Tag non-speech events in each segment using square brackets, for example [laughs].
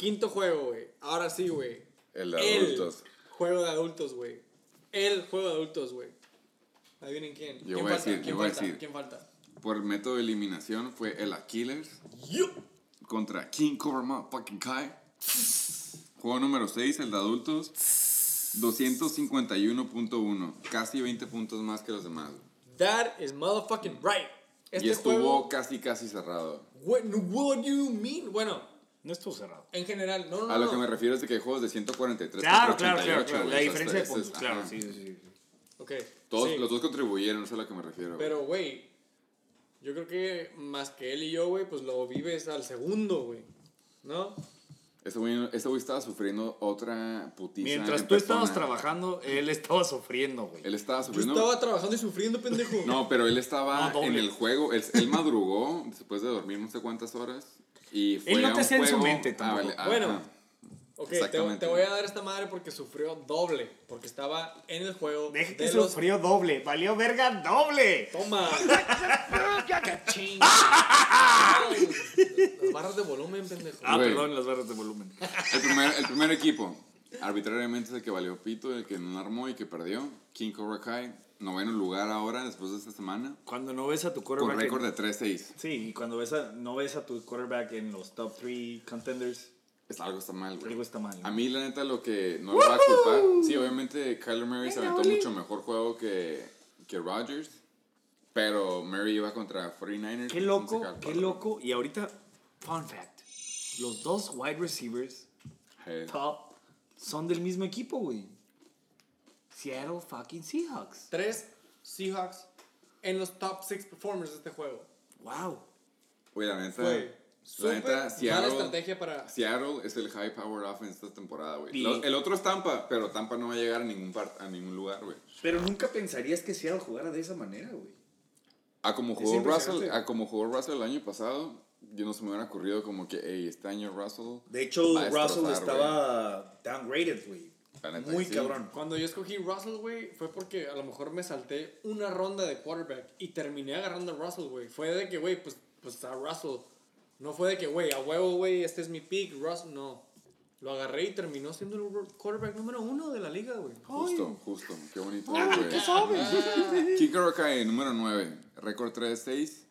Quinto juego, güey. Ahora sí, güey. El de adultos. juego de adultos, güey. El juego de adultos, güey. Adivinen quién. Yo ¿Quién voy a falta? decir, ¿Quién yo voy a falta? decir. ¿Quién falta? Por el método de eliminación fue el Aquiles contra King Cobra Motherfucking Kai. Juego número 6, el de adultos. 251.1. Casi 20 puntos más que los demás. güey. That is motherfucking right. Este y estuvo juego. casi, casi cerrado. What, what do you mean? Bueno, No estuvo cerrado. en general, no, no, A lo no. que me refiero es de que hay juegos de 143 Claro, contra claro, claro. 88, claro. güey. La diferencia de este- puntos, este- claro, sí, sí, sí. Ok. Todos, sí. Los dos contribuyeron, eso es a lo que me refiero. Pero, güey, yo creo que más que él y yo, güey, pues lo vives al segundo, güey. ¿No? Ese güey, güey estaba sufriendo otra putiza. Mientras en tú estabas persona. trabajando, él estaba sufriendo, güey. Él estaba Yo sufriendo. estaba trabajando y sufriendo, pendejo. No, pero él estaba No, en el juego. Él, él madrugó después de dormir no sé cuántas horas. Y fue Él no te en su mente Ah, tampoco. ah, Bueno. ajá. Ok, te, voy a dar esta madre porque sufrió doble. Porque estaba en el juego. Deja que de los- sufrió doble. Valió verga doble. Toma. [laughs] Cachín. [laughs] Las barras de volumen, pendejo. Ah, Güey. perdón, las barras de volumen. El primer, el primer equipo, arbitrariamente es el que valió pito, el que no armó y que perdió. King Cobra Kai, noveno lugar ahora después de esta semana. Cuando no ves a tu Con quarterback. récord en- de 3-6. Sí, y cuando ves a, no ves a tu quarterback en los top 3 contenders, Es algo está mal, güey. algo está mal. A mí, la neta, lo que no le va a culpar. Sí, obviamente, Kyler Murray se aventó mucho mejor juego que, que Rodgers. Pero Murray iba contra 49ers. Qué loco, qué loco. Y ahorita, fun fact: los dos wide receivers Hey. top son del mismo equipo, güey. Seattle fucking Seahawks. Tres Seahawks en los top 6 performers de este juego. Wow. Güey, la neta. Güey, La neta, Seattle, estrategia para... Seattle es el high power offense esta temporada, güey. El otro es Tampa, pero Tampa no va a llegar a ningún, par- a ningún lugar, güey. Pero nunca pensarías que Seattle jugara de esa manera, güey. A como jugó Russell, a como jugó Russell el año pasado, yo no se me hubiera ocurrido como que, hey, este año Russell. De hecho, Va a Russell estaba downgraded, güey. Muy sí. cabrón. Cuando yo escogí Russell, güey, fue porque a lo mejor me salté una ronda de quarterback y terminé agarrando a Russell, güey. Fue de que, güey, pues, pues a Russell. No fue de que, güey, a huevo, güey, este es mi pick, Russell. No. Lo agarré y terminó siendo el quarterback número uno de la liga, güey. Justo, justo. Qué bonito, güey. ¿Qué sabes? Kicker Kai, número 9. Récord 3-6.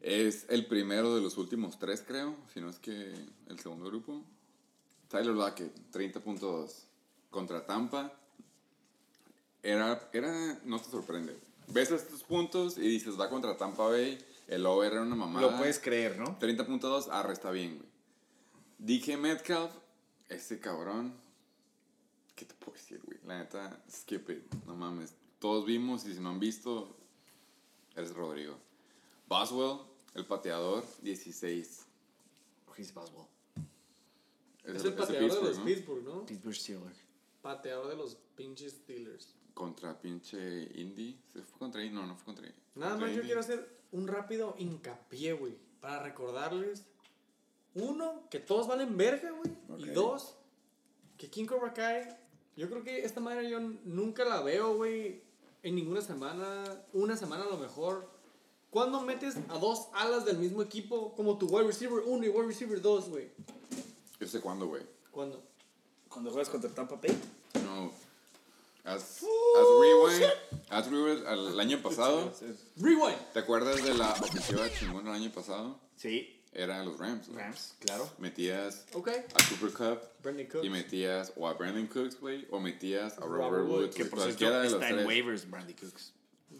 Es el primero de los últimos tres, creo. Si no es que el segundo grupo. Tyler Lockett, 30.2. Contra Tampa. Era, era, no te sorprende. Ves estos puntos y dices, va contra Tampa Bay. El over era una mamada. Lo puedes creer, ¿no? 30.2, arre, está bien, güey. Dije Metcalf, ese cabrón. ¿Qué te puedo decir, güey? La neta, skip it. No mames. Todos vimos y si no han visto, eres Rodrigo. Boswell, el pateador, 16. He's Boswell. Es el pateador de los Pittsburgh, ¿no? Pittsburgh Steelers. Pateador de los pinches Steelers. Contra pinche Indy. ¿Se fue contra Indy? No, no fue contra Indy. Nada Contra más yo quiero hacer un rápido hincapié, güey. Para recordarles, uno, que todos valen verga, güey. Y dos, que King Cobra Kai, yo creo que esta madre yo nunca la veo, güey, en ninguna semana. Una semana a lo mejor. ¿Cuándo metes a dos alas del mismo equipo como tu wide receiver 1 y wide receiver 2, güey? Yo sé cuándo, güey. ¿Cuándo? Cuando juegas contra Tampa Bay. No. Haz, rewind. Haz rewind al año pasado. Rewind. ¿Te acuerdas de la ofensiva chingona el año pasado? Sí. Era los Rams. güey. Rams, claro. Metías Ok. a Cooper Cup Brandon Cooks. y metías o a Brandon Cooks, güey, o metías a Robert, Robert Woods. Que por cierto está en tres. waivers, Brandy Cooks.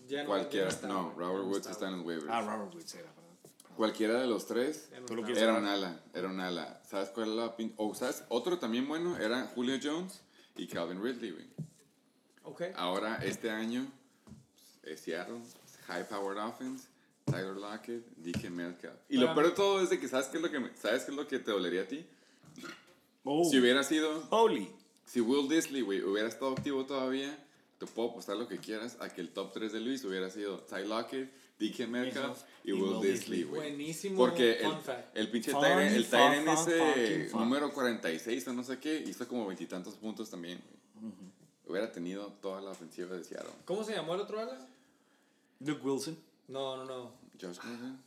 Ya no- Cualquiera. ya No, güey. Robert no Woods está, está en los waivers. Ah, Robert Woods era, perdón. Cualquiera de los tres no era un ala. Era un ala. ¿Sabes cuál era la pin? O, ¿sabes? Otro también bueno era Julio Jones y Calvin Ridley, güey. Ok. Ahora, este año, pues, es Seattle, High Powered Offense, Tyler Lockett, DK Metcalf. Y lo Para peor de todo es de que ¿sabes qué es lo que, me- ¿sabes qué es lo que te dolería a ti? Oh. Si hubiera sido, Holy. si Will Disley, güey, hubiera estado activo todavía, te puedo apostar lo que quieras a que el top 3 de Luis hubiera sido Ty Lockett, DK Metcalf y, Y Will Will Disley, güey. Buenísimo Porque fun el, fact. el pinche Tyren, el Tyren ese fun. número 46 o no sé qué, hizo como veintitantos puntos también, güey. Hubiera tenido toda la ofensiva de Seattle. ¿Cómo se llamó el otro ala? Luke Wilson. No, no, no. Josh Gordon.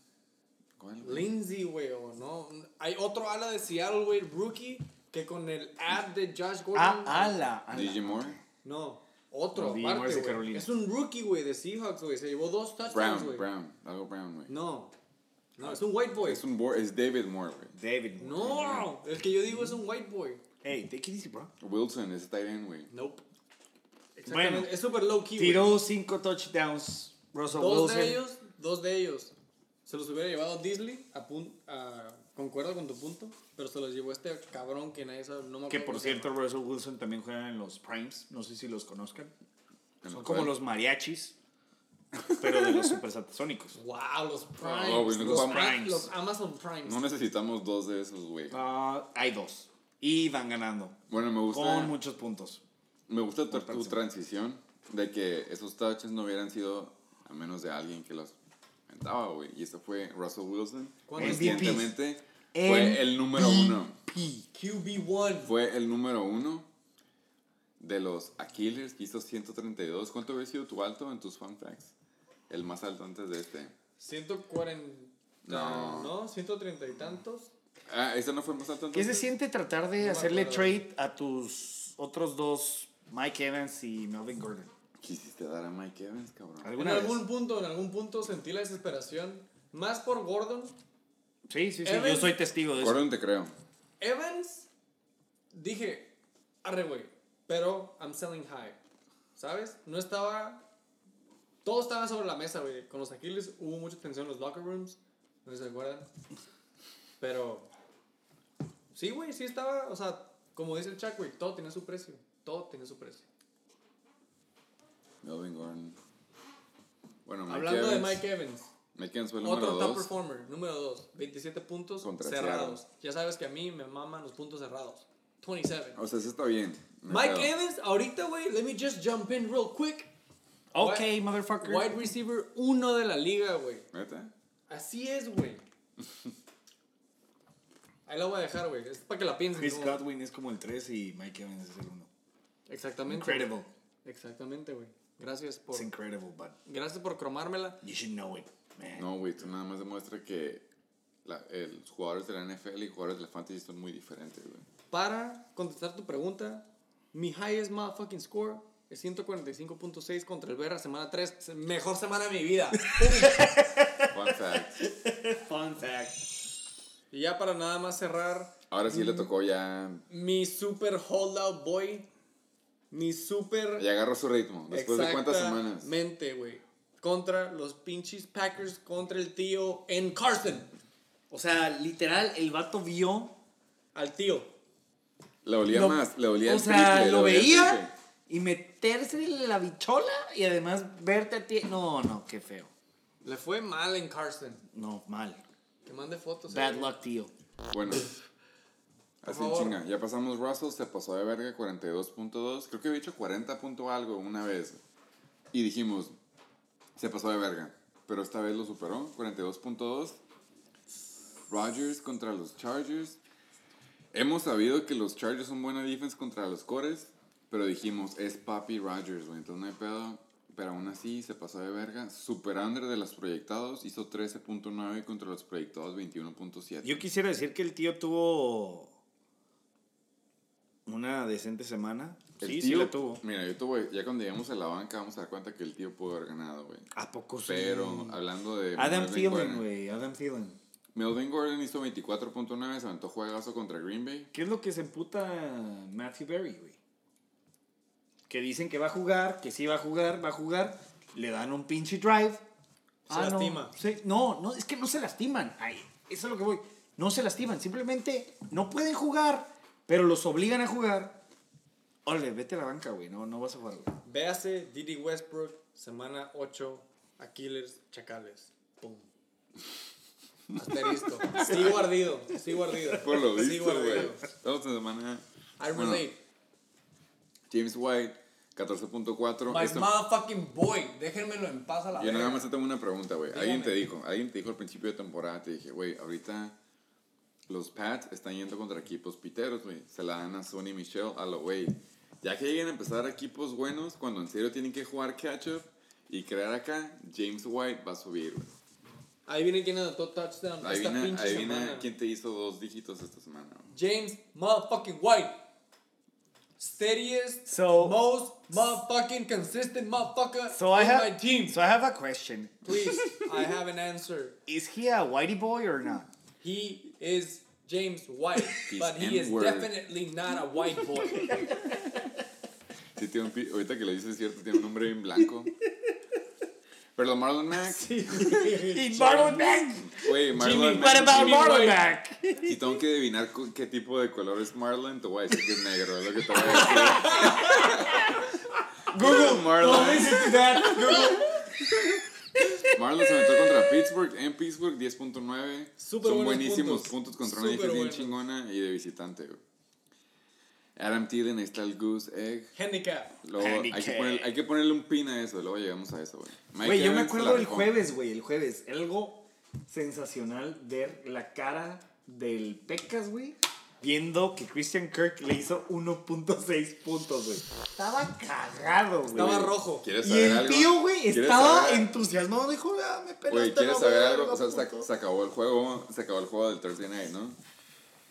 ¿Cuál? Lindsay, güey, o no. Hay otro ala de Seattle, güey, rookie, que con el ad de Josh Gordon. Ah, ala, ala. DJ Moore. No, otro, Moore aparte, es de güey. Carolina. Es un rookie, güey, de Seahawks, güey. Se llevó dos touchdowns, Brown, güey. Brown. Algo Brown, güey. No, no, es un white boy. Es un Bo- es David Moore, güey. David. No, el que yo digo es un white boy. Hey, take it easy, bro. Wilson es tight end, güey. Nope. Exactamente, Bueno. es super low key, güey. Tiró cinco touchdowns. Russell Dos Wilson. de ellos, dos de ellos. Se los hubiera llevado Disley, a pun- a- concuerdo con tu punto, pero se los llevó este cabrón que nadie sabe, no me Que por cierto, llama. Russell Wilson también juega en los Primes. No sé si los conozcan. ¿En Son como los mariachis, pero de los supersatasónicos. [laughs] Wow, los Primes. Los, ocupamos- Prime- los Amazon Primes. No necesitamos dos de esos, güey. Ah, hay dos. Y van ganando. Bueno, me gusta. Con muchos puntos. Me gusta tu, tu transición de que esos touches no hubieran sido a menos de alguien que los aventaba, güey. Y este fue Russell Wilson. ¿Cuántos Conscientemente fue el número uno. QB1. Fue el número uno de los Aquiles que hizo 132. ¿Cuánto había sido tu alto en tus fun facts? El más alto antes de este. 140. No. No. 130 y tantos. Ah, ¿ese no fue el más alto ¿Qué se siente tratar de No hacerle trade a tus otros dos, Mike Evans y Melvin Gordon? Quisiste dar a Mike Evans, cabrón. En ¿Alguna vez? algún punto, en algún punto sentí la desesperación. Más por Gordon. Sí, sí, sí. Evans- Yo soy testigo de eso. Gordon te creo. Evans, dije, arre, güey. Pero I'm selling high. ¿Sabes? No estaba. Todo estaba sobre la mesa, güey. Con los Aquiles hubo mucha tensión en los locker rooms. No sé si se acuerdan. Pero. Sí, güey, sí estaba. O sea, como dice el Chuck, güey, todo tiene su precio. Todo tiene su precio. Melvin Gordon. Bueno, Mike Hablando Evans. de Mike Evans. Mike Evans fue el número Otro top 2. performer, número 2, 27 puntos Contra cerrados. Ya sabes que a mí me maman los puntos cerrados. 27. O sea, eso está bien. no Mike. Evans, ahorita, güey, let me just jump in real quick. Ok, Wide- motherfucker. Wide receiver 1 de la liga, güey. ¿Neta? Así es, güey. Ahí la voy a dejar, güey. Es para que la piensen. Chris Godwin es como el 3 y Mike Evans es el 1. Exactamente. Incredible. Exactamente, güey. Gracias por, It's incredible, but gracias por cromármela. you should know it, man. No, güey, tú nada más demuestra que la- el- los jugadores de la NFL y jugadores de la Fantasy son muy diferentes, güey. Para contestar tu pregunta, mi highest motherfucking score es 145.6 contra el Berra semana 3. Mejor semana de mi vida. [laughs] Fun fact. Fun fact. y ya para nada más cerrar, Ahora sí le tocó ya. mi super holdout boy. Mi super. Ya agarró su ritmo. Después de cuántas semanas. Exactamente, güey. Contra los pinches Packers, contra el tío en Carson. O sea, literal, el vato vio. Al tío. Le olía lo- más, le olía O el sea, triple, lo veía y meterse en la bichola y además verte a ti. No, no, qué feo. Le fue mal en Carson. No, mal. Que mande fotos. Bad eh. luck, tío. Bueno. Así favor. chinga. Ya pasamos Russell, se pasó de verga 42.2. Creo que había hecho 40 punto algo una vez. Y dijimos, se pasó de verga. Pero esta vez lo superó, 42.2. Rodgers contra los Chargers. Hemos sabido que los Chargers son buena defense contra los cores. Pero dijimos, es Papi Rodgers, güey. Entonces no hay pedo. Pero aún así se pasó de verga. Super under de los proyectados. Hizo 13.9 contra los proyectados 21.7. Yo quisiera decir que el tío tuvo una decente semana. El sí, tío, sí la tuvo. Mira, yo tuve, ya cuando llegamos a la banca vamos a dar cuenta que el tío pudo haber ganado, güey. ¿A poco sí? Pero hablando de Adam Melvin Thielen, Gordon, güey. Adam Thielen. Melvin Gordon hizo 24.9, se aventó juegazo contra Green Bay. ¿Qué es lo que se emputa Matthew Berry, güey? Que dicen que va a jugar, que sí va a jugar, va a jugar. Le dan un pinche drive. Se Ah, no. lastima. Sí, no, no, es que no se lastiman. Ay, eso es lo que voy. No se lastiman, simplemente no pueden jugar, pero los obligan a jugar. Ole, vete a la banca, güey. No, no vas a jugar, güey. Véase Didi Westbrook, semana 8, Aquiles, Chacales. Pum. Asterisco. [laughs] Sigo ardido, sigo ardido. Por lo visto, Sigo güey. ardido. Estamos en semana. I Bueno, relate. James White, 14.4. My Esto- motherfucking boy. Déjenmelo en paz a la Yo nada más te tengo una pregunta, güey. Alguien te dijo, alguien te dijo al principio de temporada, te dije, güey, ahorita los Pats están yendo contra equipos piteros, güey. Se la dan a Sonny Michelle, a lo güey. Ya que lleguen a empezar equipos buenos, cuando en serio tienen que jugar catch-up y crear acá, James White va a subir, güey. Ahí viene quién anotó touchdown esta adivina semana. quién te hizo dos dígitos esta semana. James motherfucking White. Steadiest, So- most motherfucking consistent motherfucker So I have my team. So I have a question. Please, I have an answer. Is he a whitey boy or not? He is James White, [laughs] He's but he is definitely not a white boy. [laughs] Sí, tiene un ahorita que lo dices es cierto, tiene un nombre bien blanco. Pero Marlon Mack, [laughs] In Marlon Mack. güey, Marlon Jimmy, Mack. What about Marlon. Mack? Si tengo que adivinar qué tipo de color es Marlon, te voy a decir que es negro, es lo que te voy a decir. Google Marlon. Marlon se metió contra Pittsburgh en Pittsburgh 10.9. Súper Son buenísimos puntos. puntos, contra una defensa bien chingona y de visitante, güey. Adam Thielen, ahí está el Goose Egg. Handicap. Luego hay que, Handicap. poner- hay que ponerle un pin a eso, luego llegamos a eso, güey. Güey, yo me acuerdo el jueves, güey, el jueves. Algo sensacional ver la cara del Pecas, güey. Viendo que Christian Kirk le hizo 1.6 puntos, güey. Estaba cagado, güey. Estaba rojo. ¿Quieres Y saber el algo? tío, güey, ¿Quieres estaba saber- entusiasmado. Dijo, ah, me pelaste Güey, ¿quieres saber algo? O sea, se, puto". se acabó el juego, se acabó el juego del Thursday Night, ¿no?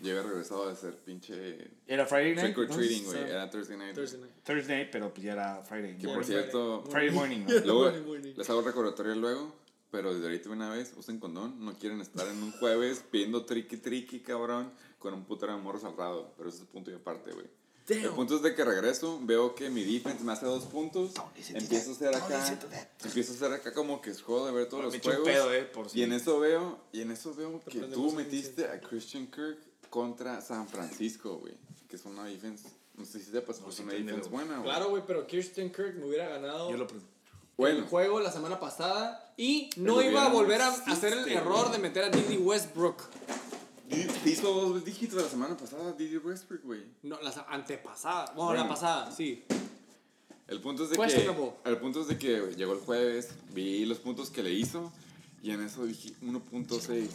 Yo había regresado de ser pinche Era Friday night. trick or ¿no? treating, güey. sea, Era Thursday Night. Thursday night. Thursday night, pero pues ya era Friday. Que ¿no? por Friday. cierto, Friday morning, ¿no? [laughs] luego Morning, morning. les hago recordatorio luego, pero desde ahorita una vez, usen condón. No quieren estar en un jueves pidiendo triqui triqui, cabrón, con un putero de morros al lado. Pero ese es punto y aparte, güey. El punto es de que regreso, veo que mi defense me hace dos puntos, empiezo a hacer acá, empiezo a hacer acá como que es juego de ver todos los juegos. pedo, eh, por Y en si- eso veo, y en eso veo que tú metiste a Christian Kirk contra San Francisco, güey. Que es una defense, no sé si sepas, pero es una defense buena, güey. Claro, güey, pero Kirsten Kirk me hubiera ganado Yo lo el Bueno, juego la semana pasada y no iba a volver a hacer el error de meter a Didi Westbrook. Te hizo dos dígitos la semana pasada, Didi Westbrook, güey. No, la sa- antepasada. Bueno, Bueno. la pasada, sí. El punto es de que, el punto es de que llegó el jueves, vi los puntos que le hizo y en eso dije 1.6.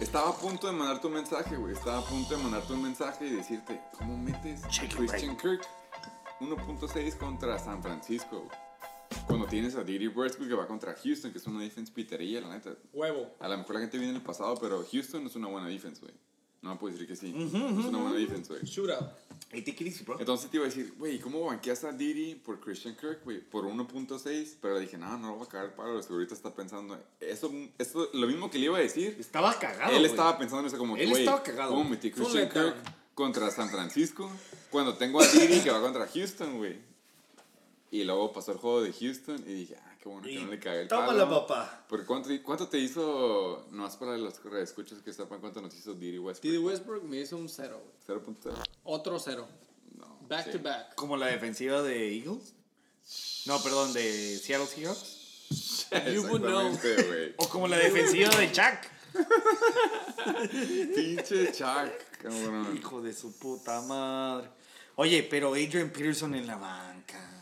Estaba a punto de mandarte un mensaje, güey. Estaba a punto de mandarte un mensaje y decirte, ¿cómo metes Check Christian Kirk 1.6 contra San Francisco? güey? Cuando tienes a Didi Westbrook que va contra Houston, que es una defense pitería, la neta. Huevo. A lo mejor la gente viene en el pasado, pero Houston es una buena defense, güey. No me puedes decir que sí. es una buena defense, güey. Shootout. Hey, take it easy, bro. Entonces te iba a decir, güey, ¿cómo banqueas a Didi por Christian Kirk, güey? Por 1.6, pero dije, no, no lo voy a cagar el palo, que ahorita está pensando, eso, eso, lo mismo que le iba a decir, Estaba cagado, él güey. estaba pensando en eso como, Él güey, estaba cagado. ¿cómo metí Christian. Kirk contra San Francisco cuando tengo a Didi que va contra Houston, güey? Y luego pasó el juego de Houston y dije, ah, qué bueno que no le cagué el palo. Tómala, papá. Porque ¿cuánto, ¿cuánto te hizo, no es para los escuchas que sepan cuánto nos hizo Didi Westbrook? Didi Westbrook me hizo un cero, güey. 0.0. Otro cero. No. Back sí. to back. Como la defensiva de Eagles. No, perdón, de Seattle Seahawks. [laughs] You would know. O como la defensiva de Chuck. [laughs] Pinche Chuck, cabrón. Hijo de su puta madre. Oye, pero Adrian Peterson en la banca.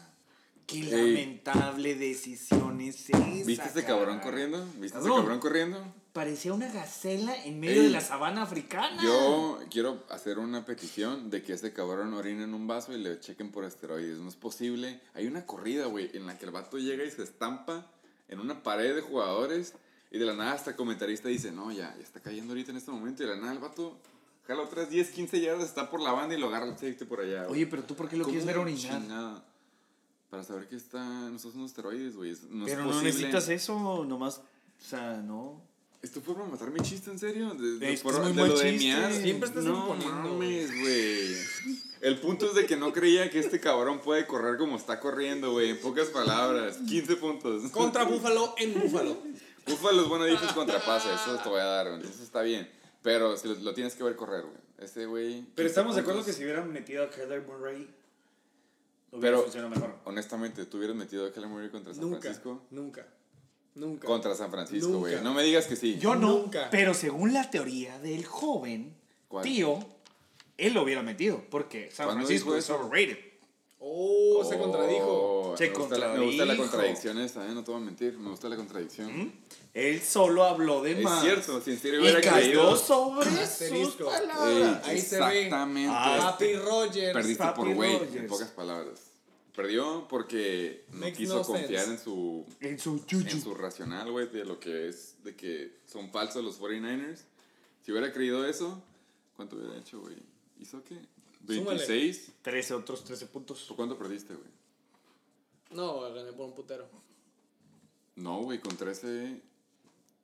Qué lamentable decisión es esa. ¿Viste ese cabrón cara? corriendo? ¿Viste ese Cabrón. cabrón corriendo? Parecía una gacela en medio Ey. de la sabana africana. Yo quiero hacer una petición de que ese cabrón orine en un vaso y le chequen por esteroides. No es posible. Hay una corrida, güey, en la que el vato llega y se estampa en una pared de jugadores y de la nada hasta el comentarista dice, no, ya, ya está cayendo ahorita en este momento y de la nada el vato jala otras 10, 15 yardas, está por la banda y lo agarra el safety por allá. güey. Oye, pero tú por qué lo ¿Cómo quieres ver orinar? chingada? Para saber que está, no son unos esteroides, güey. es- No Pero es no necesitas eso, nomás. O sea, no. ¿Esto fue para matar mi chiste, en serio? De, de- Es que por- es muy de buen lo de chiste. Siempre estás no mames, güey. El punto es de que no creía que este cabrón puede correr como está corriendo, güey. En pocas palabras. 15 puntos. Contra Buffalo en Buffalo. Búfalo es bueno defense contra pase. Eso te voy a dar, güey. Eso está bien. Pero si lo, lo tienes que ver correr, güey. Ese güey. 15 puntos. si hubieran metido a Kyler Murray, Pero- funcionado mejor. Honestamente, ¿tú hubieras metido a Kyler Murray contra San Nunca. Francisco? Nunca. Nunca. Contra San Francisco, güey. No me digas que sí. Yo no, Nunca. pero según la teoría del joven ¿Cuál? tío, él lo hubiera metido, porque San ¿Cuándo Francisco es overrated. Oh, se contradijo. Oh, Se me gusta la- Me gusta la contradijo. contradicción esa, ¿eh? No te voy a mentir. Me gusta la contradicción. Él solo habló de Es más. cierto, si en serio hubiera cayó creído. sobre [laughs] sus palabras. Ey, Ahí se ve. exactamente. Ah, Papi Rogers. Perdiste Papi por güey, en pocas palabras. Perdió porque no Makes quiso no confiar sense. en su, En su en yuyu. su racional, güey, de lo que es, de que son falsos los 49ers. Si hubiera creído eso, ¿cuánto hubiera hecho, güey? ¿Hizo qué? Súmale. ¿26? 13, otros 13 puntos. ¿Por cuánto perdiste, güey? No, gané por un putero. No, güey, con 13...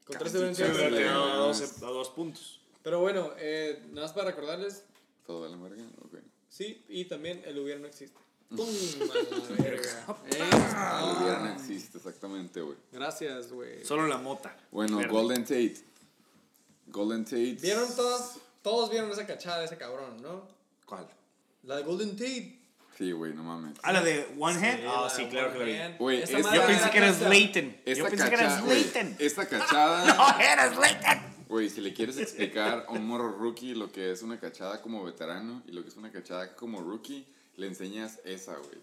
Con tres Se vencieron. hubiera le quedado a ganas. 12 a 2 puntos. Pero bueno, eh, nada más para recordarles, ¿Todo vale verga? Ok. sí, y también el hubiera no existe. [laughs] ¡Pum! A la verga. Ah, hubiera no existe, exactamente, güey. Gracias, güey. Solo la mota. Bueno, Verde. Golden Tate. Golden Tate. ¿Vieron todos? Todos vieron esa cachada de ese cabrón, ¿no? ¿Cuál? La de Golden Tate. Sí, güey, no mames. Ah, la de One Hand. Ah, sí, claro que la vi. Güey, Esa es- madre Yo pensé que eras Leighton. Esta Yo pensé que cachada, eras güey, Leighton. esta [laughs] cachada, No, eras Leighton. güey, si le quieres explicar a un morro rookie lo que es una cachada como veterano y lo que es una cachada como rookie, le enseñas esa, güey.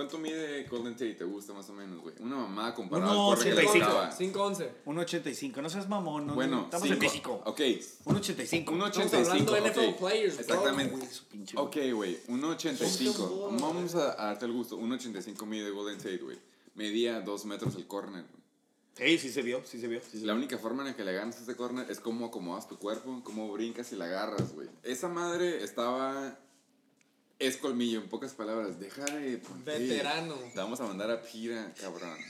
¿Cuánto mide Golden Tate? ¿Te gusta más o menos, güey? Una mamada comparada al corre que le 85. tocaba. 5-11. 1.85. No seas mamón. No, Bueno, estamos cinco. en México. Ok, 1.85. un Estamos 85. hablando de NFL ok. players, bro. Exactamente. Güey, su pinche- Ok, güey, 1.85. Ponte un Vamos a, a darte el gusto. 1.85 mide Golden Tate, güey. Medía 2 metros el corner, güey. Sí, sí se vio, sí se vio. sí se La vio. única forma en la que le ganas a ese corner es cómo acomodas tu cuerpo, cómo brincas y la agarras, güey. Esa madre estaba... Es colmillo, en pocas palabras. Deja de... ponte- Veterano. Te vamos a mandar a Pira, cabrón. [laughs]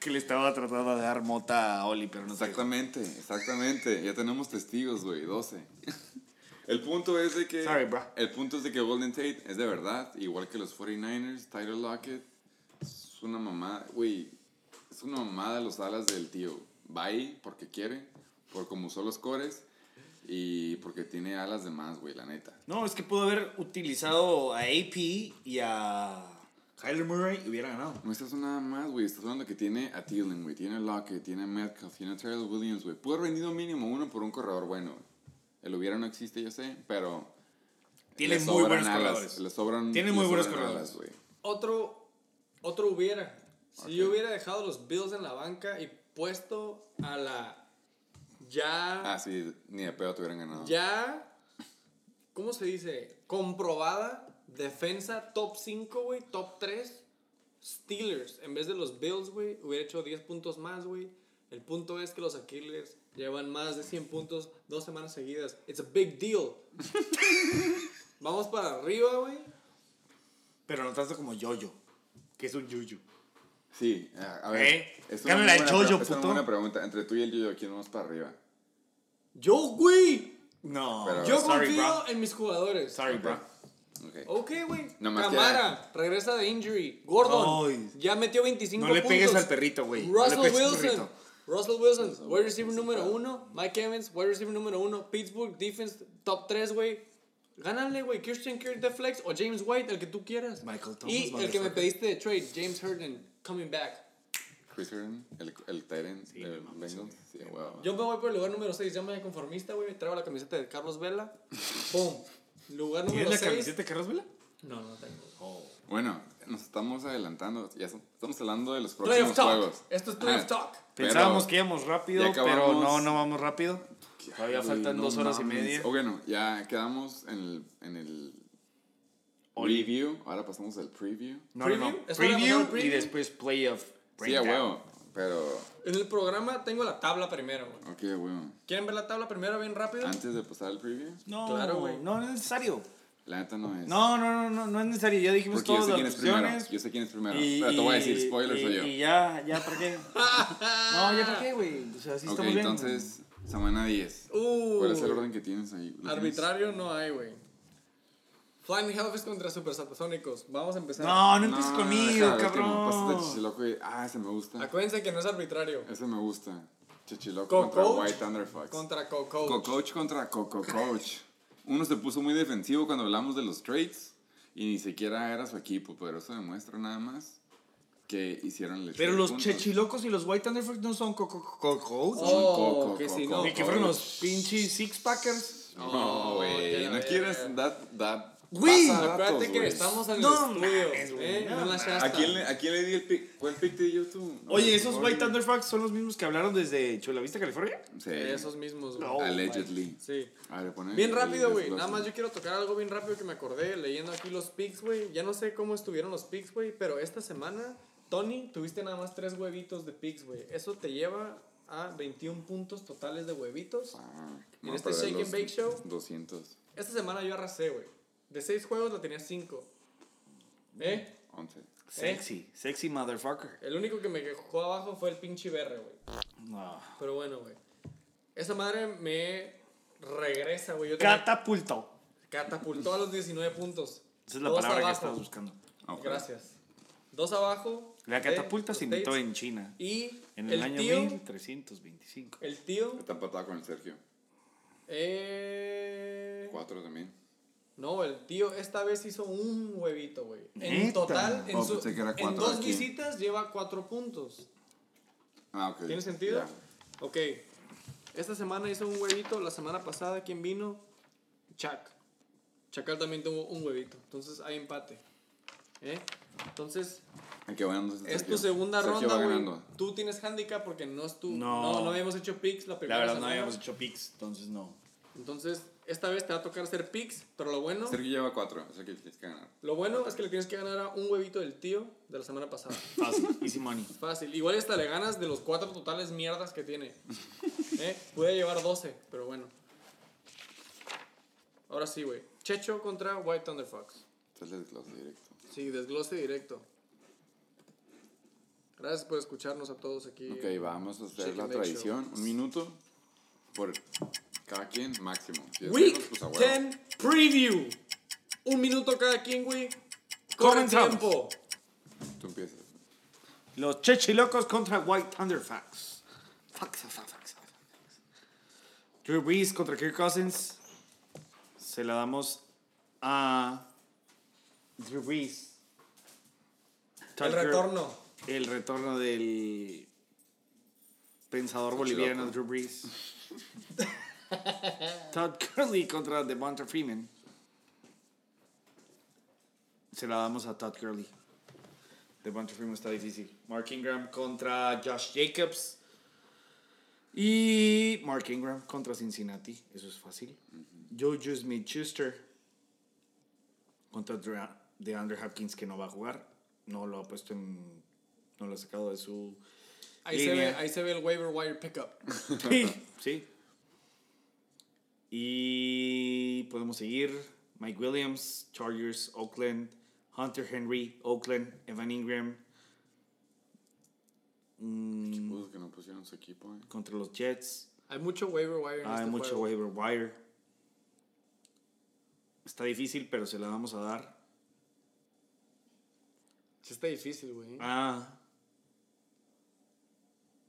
Que le estaba tratando de dar mota a Oli, pero no sé. Exactamente, exactamente. Ya tenemos testigos, güey, 12. El punto es de que... Sorry, bro. El punto es de que Golden Tate es de verdad, igual que los 49ers, Tyler Lockett. Es una mamada, güey. Es una mamada los alas del tío. Va ahí porque quiere, por como usó los cores y porque tiene alas de más, güey, la neta. No, es que pudo haber utilizado a AP y a Kyler Murray y hubiera ganado. No estás nada más, güey. Estás hablando que tiene a Thielen, güey. Tiene a Lockett, tiene a Metcalf, tiene a Terrell Williams, güey. Pudo haber vendido mínimo uno por un corredor bueno. El hubiera no existe, yo sé, pero... Tiene muy buenos alas, corredores. Le sobran, Tiene muy buenos corredores. alas, güey. Otro, otro hubiera. Si yo hubiera dejado los Bills en la banca y puesto a la ya, Ah, sí, ni de pedo te hubieran ganado. ya, ¿cómo se dice? Comprobada defensa top 5, güey, top 3. Steelers, en vez de los Bills, güey, hubiera hecho 10 puntos más, güey. El punto es que los Aquiles llevan más de 100 puntos dos semanas seguidas. It's a big deal. [laughs] Vamos para arriba, güey. Pero notaste como yo-yo, que es un yuyu. Sí, a ver. ¿Eh? Es una, Gánale al Jojo, pre- es una puto. buena pregunta. Entre tú y el yo, ¿quién vamos para arriba? Yo, güey. No, Pero- Yo sorry, confío bro. en mis jugadores. Sorry, bro. Ok. Güey. Camara, regresa de injury. Gordon, Ay. ya metió 25 No le puntos. pegues al perrito, güey. No Russell al Wilson. Russell Wilson, wide receiver número uno. Mike Evans, wide receiver número uno. Pittsburgh, defense top 3, güey. Gánale, güey. Christian Kirk de flex o James White, el que tú quieras. Michael Thomas, y el que me pediste de trade, James Harden, coming back. Chris el, el Tyrant Sí, no Bengals. Sí, wow. Yo me voy por el lugar número 6, ya me voy conformista, güey. Traigo la camiseta de Carlos Vela. [laughs] Pum. Lugar ¿Tienes número la 6. camiseta de Carlos Vela? No, no tengo. Bueno, nos estamos adelantando. Ya son- estamos hablando de los próximos Talk. juegos. Esto es Playoff Ajá. Talk. Pensábamos que íbamos rápido, pero no, no vamos rápido. Todavía faltan no dos horas y media. O bueno, ya quedamos en el, en el Oli. review. Ahora pasamos al preview. No, no, no. ¿Preview? ¿Es hora de Preview, preview? y después playoff. Sí, huevo. Pero, En el programa tengo la tabla primero, güey. ok, huevo. ¿Quieren ver la tabla primero bien rápido? Antes de pasar al preview, No, Claro, güey. No, no es necesario. la neta no es. No, no, no, no, no es necesario. Ya dijimos Porque yo todas sé las quién es primero. opciones. Yo sé quién es primero. Y, Pero te voy a decir, y- spoiler y, soy yo. Y ya, ya, ¿para qué? [laughs] no, ya, ¿para qué, güey? O sea, así ok, estamos bien. entonces, semana 10. Uh, ¿Cuál es el orden que tienes ahí? ¿Lo tienes? Arbitrario no hay, güey. Flying Hellfish contra Super Satasónicos. Vamos a empezar. No, no empieces conmigo, deja, el que me pasaste de cabrón. Chichiloco y- Ah, ese me gusta. Acuérdense que no es arbitrario. Ese me gusta. Chichiloco Co- contra coach White Thunderfox. Contra Coco. Co-coach contra co-coach. Uno se puso muy defensivo cuando hablamos de los trades y ni siquiera era su equipo, pero eso demuestra nada más que hicieron el Pero los chechilocos y los White Thunderfuck no son coco Oh, Coco, que Coco, si no. Coco. Ni que fueron los pinches Six Packers. No, güey, Oh, no quieres that Güey, Acuérdate que estamos en el No estudio. mames, güey, ¿eh? no No. ¿A quién, le, ¿A quién le di el pick? ¿Cuál pick te dio tú? No, Oye, ¿esos White no. Thunderfucks son los mismos que hablaron desde Chulavista, California? Sí. Esos mismos, güey. No. Allegedly. Sí. A ver, pone Bien el rápido, güey. Nada más yo quiero tocar algo bien rápido que me acordé leyendo aquí los picks, güey. Ya no sé cómo estuvieron los picks, güey, pero esta semana, Tony, tuviste nada más tres huevitos de picks, güey. Eso te lleva a 21 puntos totales de huevitos. Ah, En este Shake and Bake Show. 200. Esta semana yo arrasé, güey. De seis juegos la tenía cinco. ¿Eh? 11. Sexy, sexy motherfucker. El único que me dejó abajo fue el pinche Berre, güey. No. Pero bueno, güey. Esa madre me regresa, güey. Yo tenía- Catapulto. catapultó a los 19 puntos. Esa es la Dos palabra que estabas buscando. Ok. Gracias. Dos abajo. La catapulta se inventó en China. Y En el, el año tío, 1325. el tío, Está empatado con el Sergio. eh... 4 también. No, el tío esta vez hizo un huevito, güey. En total, en, Oh, su- pensé que era en dos aquí. visitas lleva cuatro puntos. Ah, ok. ¿Tiene sentido? Ya. Ok. Esta semana hizo un huevito. La semana pasada, ¿quién vino? Chuck. Chacal también tuvo un huevito. Entonces hay empate. ¿Eh? Entonces, Ay, qué bueno, es tu segunda Sergio ronda, va güey. ganando. Tú tienes handicap porque no es tu. No. No, no, habíamos hecho picks la La primera verdad no semana. habíamos hecho picks, entonces no. Entonces, esta vez te va a tocar hacer picks, pero lo bueno, Sergio lleva 4, o sea que tienes que ganar. lo bueno es que le tienes que ganar a un huevito del tío de la semana pasada. Fácil, easy money. Fácil. Igual hasta le ganas de los cuatro totales mierdas que tiene. ¿Eh? Puede llevar 12, pero bueno. Ahora sí, güey. Checho contra White Thunder Fox. Este es el desglose directo. Sí, desglose directo. Gracias por escucharnos a todos aquí. Ok, vamos a hacer la tradición. Show. Un minuto por cada quien, máximo. Week menos, pues, a huevo. 10 Preview. Un minuto cada quien, güey. Corre Comenzamos. tiempo. Tú empiezas. Los Chechilocos contra White. Fucks, fucks, fucks, fucks. Drew Brees contra Kirk Cousins. Se la damos a Drew Brees. El retorno. El retorno del pensador boliviano Drew Brees. [laughs] Todd Gurley contra Devonta Freeman. Se la damos a Todd Gurley. Devonta Freeman está difícil. Mark Ingram contra Josh Jacobs. Y Mark Ingram contra Cincinnati. Eso es fácil. Jojo Smith Schuster contra Dra- DeAndre Hopkins que no va a jugar. No lo ha puesto en. No lo ha sacado de su. Ahí se, ve, ahí se ve el waiver wire pickup. [laughs] Sí, sí. Y podemos seguir. Mike Williams, Chargers, Oakland, Hunter Henry, Oakland, Evan Ingram mm, Chicos que no pusieron su equipo, eh. contra los Jets. Hay mucho waiver wire en Hay este mucho juego. waiver wire. Está difícil, pero se la vamos a dar. Sí está difícil, güey. Ah.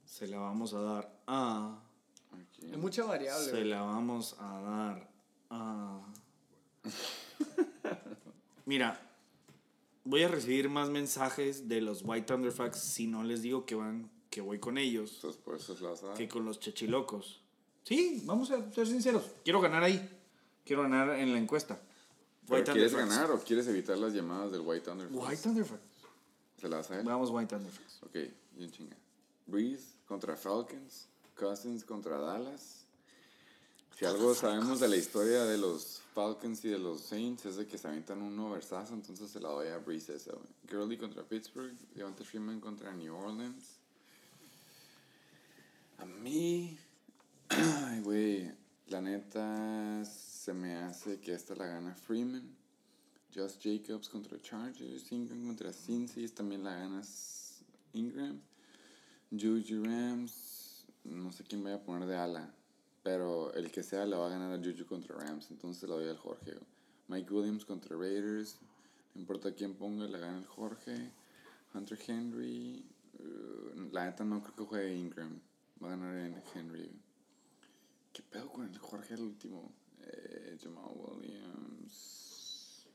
Se la vamos a dar a. Hay mucha variable. Se la vamos a dar a... Mira, voy a recibir más mensajes de los White Thunderfucks si no les digo que van, que voy con ellos, Entonces, por eso se la vas a dar. que con los chechilocos. Sí, vamos a ser sinceros. Quiero ganar ahí. Quiero ganar en la encuesta. ¿Pero White ¿Quieres ganar o quieres evitar las llamadas del White Thunder? White Thunderfucks. ¿Se la vas a dar? Vamos White Thunderfucks. Ok, bien chinga. Breeze contra Falcons. Cousins contra Dallas. Si algo sabemos de la historia de los Falcons y de los Saints es de que se avientan un oversazo, entonces se la doy a Breeze esa. Gurley contra Pittsburgh. Devonta Freeman contra New Orleans. A mí... [clears throat] Ay, güey. La neta se me hace que esta la gana Freeman. Josh Jacobs contra Chargers, Ingram contra Cincy, también la ganas Ingram. Juju Rams, no sé quién vaya a poner de ala, pero el que sea le va a ganar a Juju contra Rams, entonces la doy al Jorge. Mike Williams contra Raiders, no importa quién ponga, la gana el Jorge. Hunter Henry, uh, la neta no creo que juegue Ingram, va a ganar en Henry. ¿Qué pedo con el Jorge el último? Eh, Jamal Williams.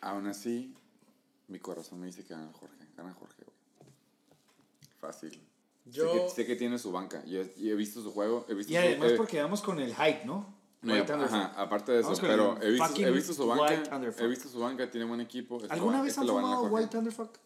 Aún así, mi corazón me dice que gana Jorge. Gana Jorge, güey. Fácil. Yo. Sé, que, sé que tiene su banca. Yo, yo he visto su juego. He visto Y su- además eh, porque vamos con el hype, ¿no? no, ajá, aparte de eso, pero el he visto, fucking he visto su banca. He visto su banca, tiene buen equipo. este ¿Alguna vez este han a Jorge. White Thunderfuck?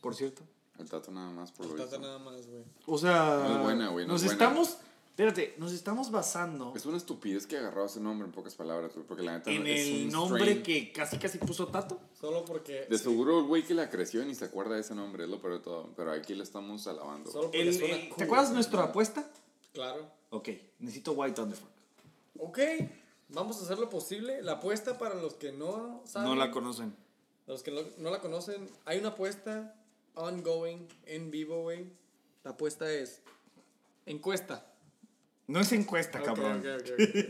Por cierto. El tato nada más por lo Tata visto. nada más, güey. O sea, No es buena, güey, no nos es buena. estamos, espérate, nos estamos basando Es una estupidez que agarrado ese nombre en pocas palabras, porque la neta en no- es el un nombre strain. que casi casi puso Tato. Solo porque. De seguro el güey que la creció ni se acuerda de ese nombre, es lo peor de todo. Pero aquí le estamos alabando. Solo porque El- suena el- cool, ¿Te acuerdas güey. nuestra apuesta? Claro. Ok, necesito White Thunderfuck. Ok. Vamos a hacer lo posible. La apuesta para los que no saben. No la conocen. Los que no, no la conocen, hay una apuesta ongoing, en vivo, güey. La apuesta es encuesta. No es encuesta, Ok, cabrón.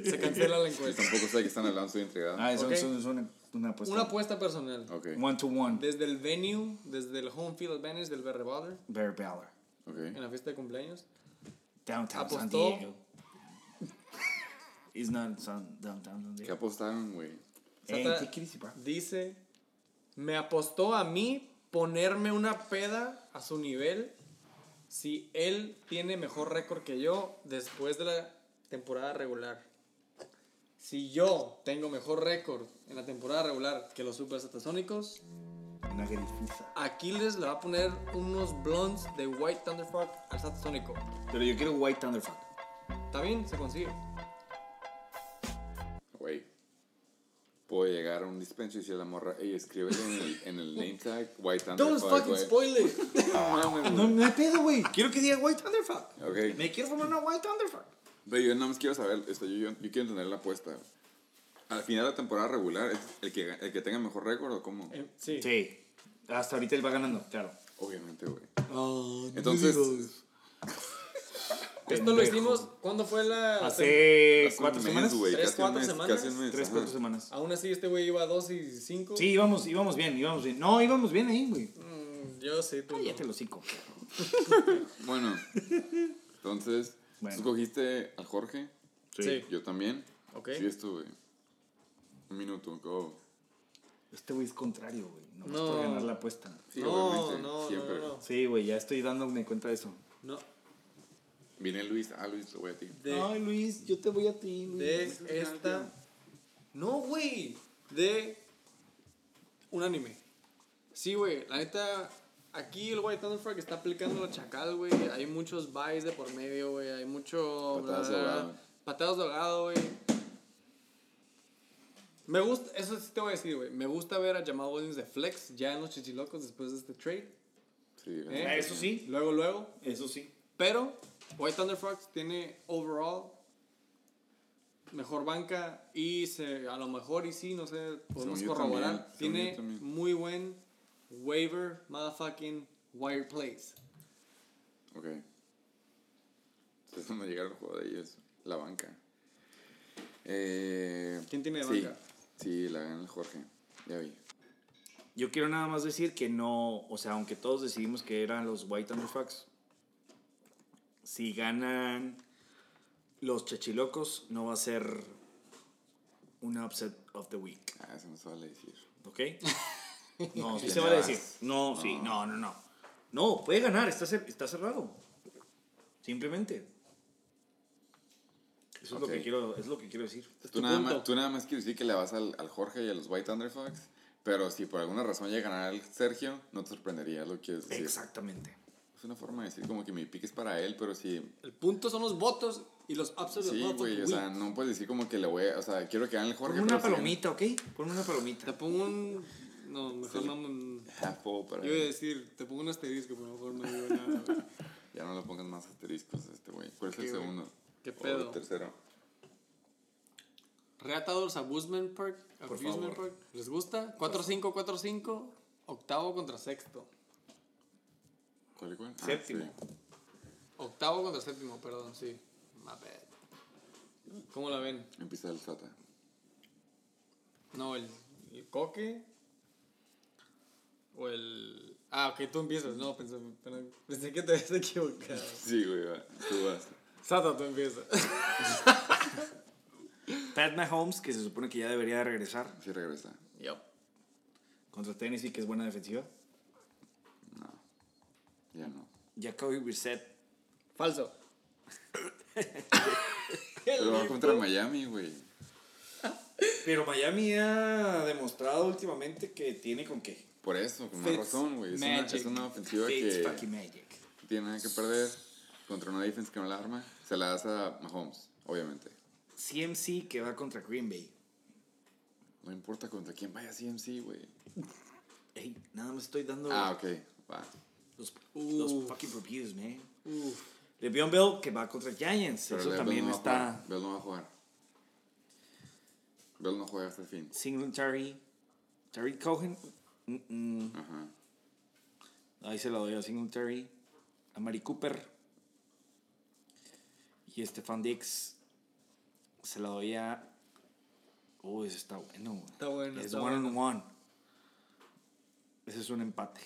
Se cancela la encuesta. Tampoco sé qué están hablando, estoy intrigado. Ah, eso es una, una apuesta. Una apuesta personal. ok, One to one. Desde el venue, desde el home field advantage del Berry Baller, Bear ok. en la fiesta de cumpleaños. Downtown San. Diego. It's not San, downtown San ¿Qué Diego. apostaron, güey? Hey, dice, me apostó a mí ponerme una peda a su nivel si él tiene mejor récord que yo después de la temporada regular. Si yo tengo mejor récord en la temporada regular que los Super Satasónicos, Una grifiza. Aquiles le va a poner unos blondes de White Thunderfuck al Satasónico. Pero yo quiero White Thunderfuck. Está bien, se consigue. Güey. Puedo llegar a un dispenso y decirle a la morra, ey, escríbele en el, en el name tag White Thunder. Don't fucking spoil it. No No, güey. no hay pedo, güey. Quiero que diga White Thunderfuck. Ok. Me quiero formar una White Thunderfuck. Pero yo nada más quiero saber, esto, yo, yo, yo quiero entender la apuesta. Al final de la temporada regular, ¿es el que, el que tenga mejor récord o cómo? Eh, sí. Sí. Hasta ahorita él va ganando, claro. Obviamente, güey. Ah, Entonces, Esto lo Pendejo. hicimos, ¿cuándo fue la...? Hace hace cuatro mes, semanas. ¿Tres, cuatro mes, semanas? Casi un mes. Tres, ajá. cuatro semanas. Aún así este güey iba a 2 y 5. Sí, íbamos, íbamos bien, íbamos bien. No, íbamos bien ahí, güey. Mm, yo sí, tú. no. Cállate los hocico. [laughs] Bueno, entonces, Bueno. ¿tú escogiste al Jorge? Sí. Yo también. Ok. Sí, estuve. Un minuto, go. Este güey es contrario, güey. No, No. por ganar la apuesta. Sí, no, no, siempre. no, no. Sí, güey, ya estoy dándome cuenta de eso. No. Viene Luis, ah, Luis, lo voy a ti. De, Ay, Luis, yo te voy a ti, Luis. de esta... No, güey. De un anime. Sí, güey. La neta, aquí el White Thunderfuck está aplicando la chacal, güey. Hay muchos buys de por medio, güey. Hay mucho... Patadas de ahogado. Patadas de ahogado, güey. Me gusta, eso sí te voy a decir, güey. Me gusta ver a Jamal Williams de flex ya en los chichilocos después de este trade. Sí, ¿eh? Eso sí. Luego, luego. Eso sí. Pero White Thunder Fox tiene overall mejor banca y se, a lo mejor y sí, no sé, podemos corroborar. tiene muy buen waiver motherfucking wire plays. Ok. Entonces, cuando llegar el juego de ellos, la banca. Eh, ¿Quién tiene sí, banca? Sí, la gana el Jorge. Ya vi. Yo quiero nada más decir que no, o sea, aunque todos decidimos que eran los White Thunderfucks, si ganan los Chachilocos, no va a ser un upset of the week, Ah, eso no se vale decir. ¿ok? [laughs] No, sí se vale decir. No, sí, no, no, no. No, puede ganar, está, cer- está cerrado. Simplemente. Eso es, lo que quiero, es lo que quiero decir. Tú tu nada, más, tú nada más quieres decir que le vas al, al Jorge y a los White Thunderfucks, pero si por alguna razón llega a ganar el Sergio, no te sorprendería es lo que quieres decir. Exactamente. Es una forma de decir como que mi pick es para él, pero si... El punto son los votos y los upsets Sí, güey, o sea, no puedes decir como que le voy a... O sea, quiero que gane el Jorge, Ponme una palomita, ¿ok? Ponme una palomita. Te pongo un... No, mejor Sí. no half full para Yo iba a decir, te pongo un asterisco, pero mejor no digo nada. güey. [laughs] Ya no le pongas más asteriscos a este güey. ¿Cuál es ¿Qué, el segundo? ¿Qué O pedo? el tercero. Reatados Abusement Park. Por Abusement favor. Park. ¿Les gusta? 4-5, 4-5. Octavo contra sexto. ¿Cuál y cuál? Ah, Séptimo. sí. Octavo contra séptimo, perdón, sí. My bad. ¿Cómo la ven? Empieza el Sata. No, el, el coque. O el. Ah, ok, tú empiezas. No, pensé, pensé que te habías equivocado. [laughs] Sí, güey, va. Tú vas. Sata, tú empiezas. [laughs] Pat Mahomes, que se supone que ya debería de regresar Sí regresa. Yup. contra Tennessee, que es buena defensiva. Ya no. Jacoby Brissett Falso. [laughs] Pero va contra Miami, güey. Pero Miami ha demostrado últimamente que tiene con qué. Por eso, con más razón, güey. Es una, es una ofensiva Fitz que fucking magic. tiene nada que perder contra una defense que no la arma. Se la das a Mahomes, obviamente. CMC que va contra Green Bay. No importa contra quién vaya CMC, güey. Ey, nada más estoy dando Ah, ok. Va. Los, fucking reviews, man. Uf. Le'Veon Bell que va contra Giants. Pero Eso Bell también no va a está. jugar. Bell no va a jugar. Bell no juega hasta el fin. Singletary. Terry Cohen. mm, mm, Ajá. Ahí se la doy a Singletary. A Mari Cooper. Y Stefan Dix. Se la doy a. Oh, ese está bueno. güey. Está bueno, Es está one on one. Ese es un empate.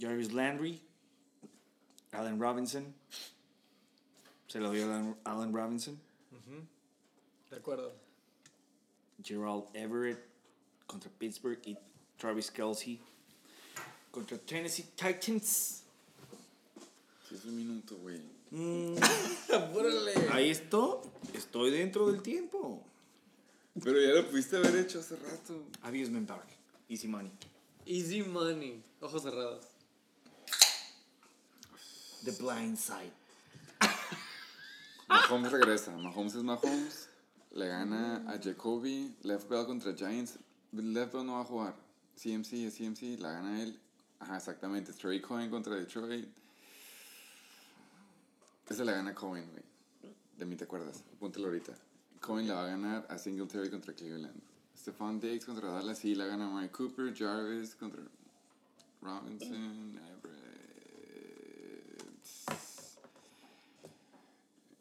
Jarvis Landry. Allen Robinson. Se doy a Allen, Robinson. De acuerdo. Gerald Everett contra Pittsburgh y Travis Kelsey contra Tennessee Titans. Sí, es un minuto, güey. [laughs] Apúrale. Ahí estoy, estoy dentro del tiempo. Pero ya lo pudiste haber hecho hace rato. Amusement Park, Easy Money. Easy money. Ojos cerrados. The Blind Side. Mahomes regresa. Mahomes es Mahomes. Le gana a Jacoby. Left Bell contra Giants. Left Bell no va a jugar. CMC es CMC. La gana él. Ajá, exactamente. Trey Cohen contra Detroit. Esa la gana Cohen, güey. De mí te acuerdas. Apúntalo ahorita. Cohen la va a ganar a Singletary contra Cleveland. Stephon Diggs contra Dallas. Sí, la gana Mike Cooper. Jarvis contra Robinson.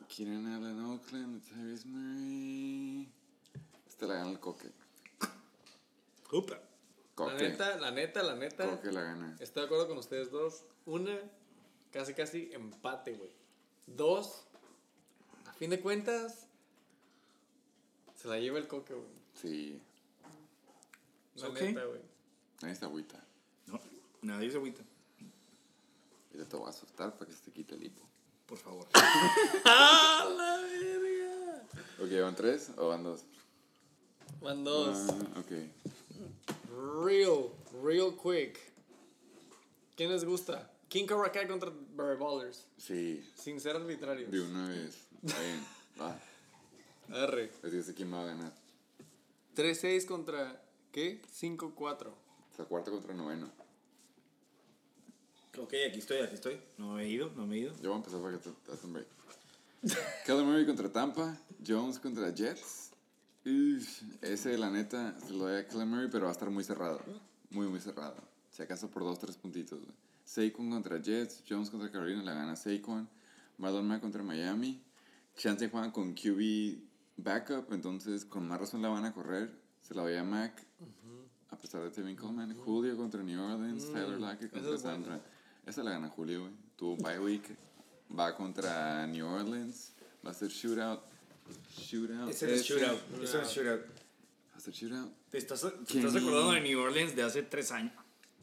Keenan Allen Oakland, Murray. Esta la gana el Coque. Upa. La neta, la neta, la neta. Coque la gana. Estoy de acuerdo con ustedes dos. Una, casi casi empate, güey. Dos, a fin de cuentas, se la lleva el coque, güey. Sí, La neta, güey. ahí está agüita. No, nadie se agüita. Ya te voy a asustar para que se te quite el hipo. Por favor. [laughs] ¡Ah, la verga! Ok, ¿van tres o van dos? Van dos. Ah, ok. Real, real quick. ¿Quién les gusta? King Cobra Kai contra Barry Ballers. Sí, Sin ser arbitrarios. de una vez. Está bien. Va. R. Pues ya sé quién va a ganar. 3-6 contra. ¿Qué? 5-4. O sea, cuarto contra noveno. Ok, aquí estoy, aquí estoy. No me he ido, no me he ido. Yo voy a empezar para que te un break. Kyler Murray contra Tampa. Jones contra Jets. Uf, ese, la neta, se lo doy a Kyler Murray, pero va a estar muy cerrado. Muy, muy cerrado. Si acaso por dos, tres puntitos. Saquon contra Jets. Jones contra Carolina, la gana Saquon. Marlon Mack contra Miami. Chance juegan con QB backup, entonces con más razón la van a correr. Se la doy a Mac. A pesar de Tevin Coleman. Julio contra New Orleans. Tyler Lockett contra es buena. Esa la gana Julio, güey. Tuvo bye week. Va contra New Orleans. Va a ser shootout. Shootout. Ese es shootout. Ese es shootout. Va a ser shootout. ¿Te estás, te estás acordando de New Orleans de hace tres años?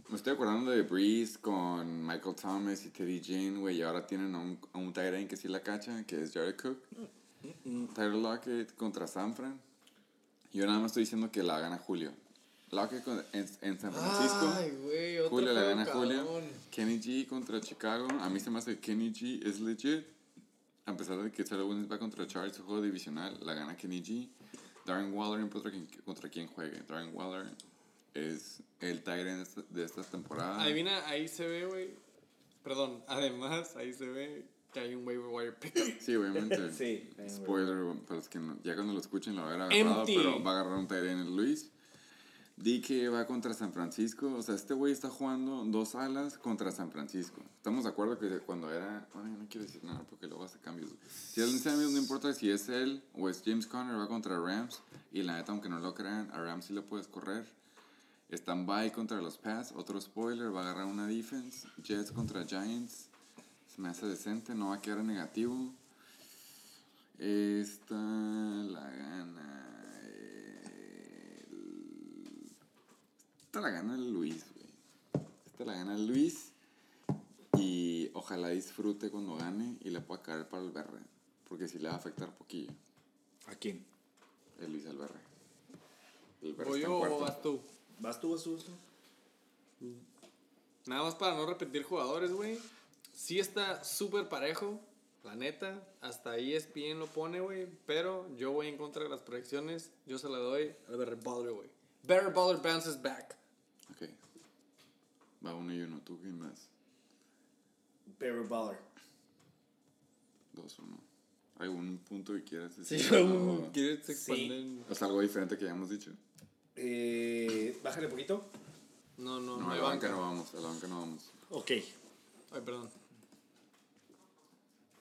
Me estoy acordando de Breeze con Michael Thomas y Teddy Jane, güey. Y ahora tienen a un, a un tight end que sí la cacha, que es Jared Cook. Tyler Lockett contra San Fran. Yo nada más estoy diciendo que la gana Julio. Lockett en, en San Francisco. Ay, güey, otro Julio la juego gana Julio. cabrón. Kenny G contra Chicago. A mí se me hace que Kenny G es legit. A pesar de que Taylor Williams va contra Chargers, su juego divisional, la gana Kenny G. Darren Waller no importa contra quién juegue. Darren Waller es el tight end de esta- de esta temporada. Adivina, ahí se ve, güey. Perdón, además, ahí se ve que hay un waiver wire pickup. Sí, obviamente. [laughs] Sí. Spoiler, para los que no- ya cuando lo escuchen lo a haber agarrado, Empty. pero va a agarrar un tight end Luis. Di que va contra San Francisco. O sea, este güey está jugando dos alas contra San Francisco. Estamos de acuerdo que cuando era. Ay, no quiero decir nada porque luego hace cambios. Si es Samuels, no importa si es él o es James Conner, va contra Rams. Y la neta, aunque no lo crean, a Rams sí le puedes correr. Están by contra los Pats. Otro spoiler, va a agarrar una defense. Jets contra Giants. Se me hace decente, no va a quedar negativo. Esta la gana. Esta la gana el Luis, güey. Esta la gana el Luis. Y ojalá disfrute cuando gane y le pueda caer para el Berre. Porque si le va a afectar poquillo. ¿A quién? El Luis Alberre. El Berre ¿Voy está yo en o cuarto. vas tú? ¿Vas tú, vas tú, vas tú? Nada más para no repetir jugadores, güey. Sí está súper parejo, la neta. Hasta E ESPN lo pone, güey. Pero yo voy en contra de las proyecciones. Yo se la doy al Barry Baller, güey. Barry Baller bounces back. Ok. Va uno y uno. ¿Tú quién más? Barry Baller. Dos, uno. ¿Algún punto que quieras Sí, decir? o, ¿Quieres Sí. expandir? o sea, algo diferente que hayamos dicho? Eh, bájale poquito. No, no, No, no a la banca no vamos. A la banca no vamos. Ok. Ay, perdón.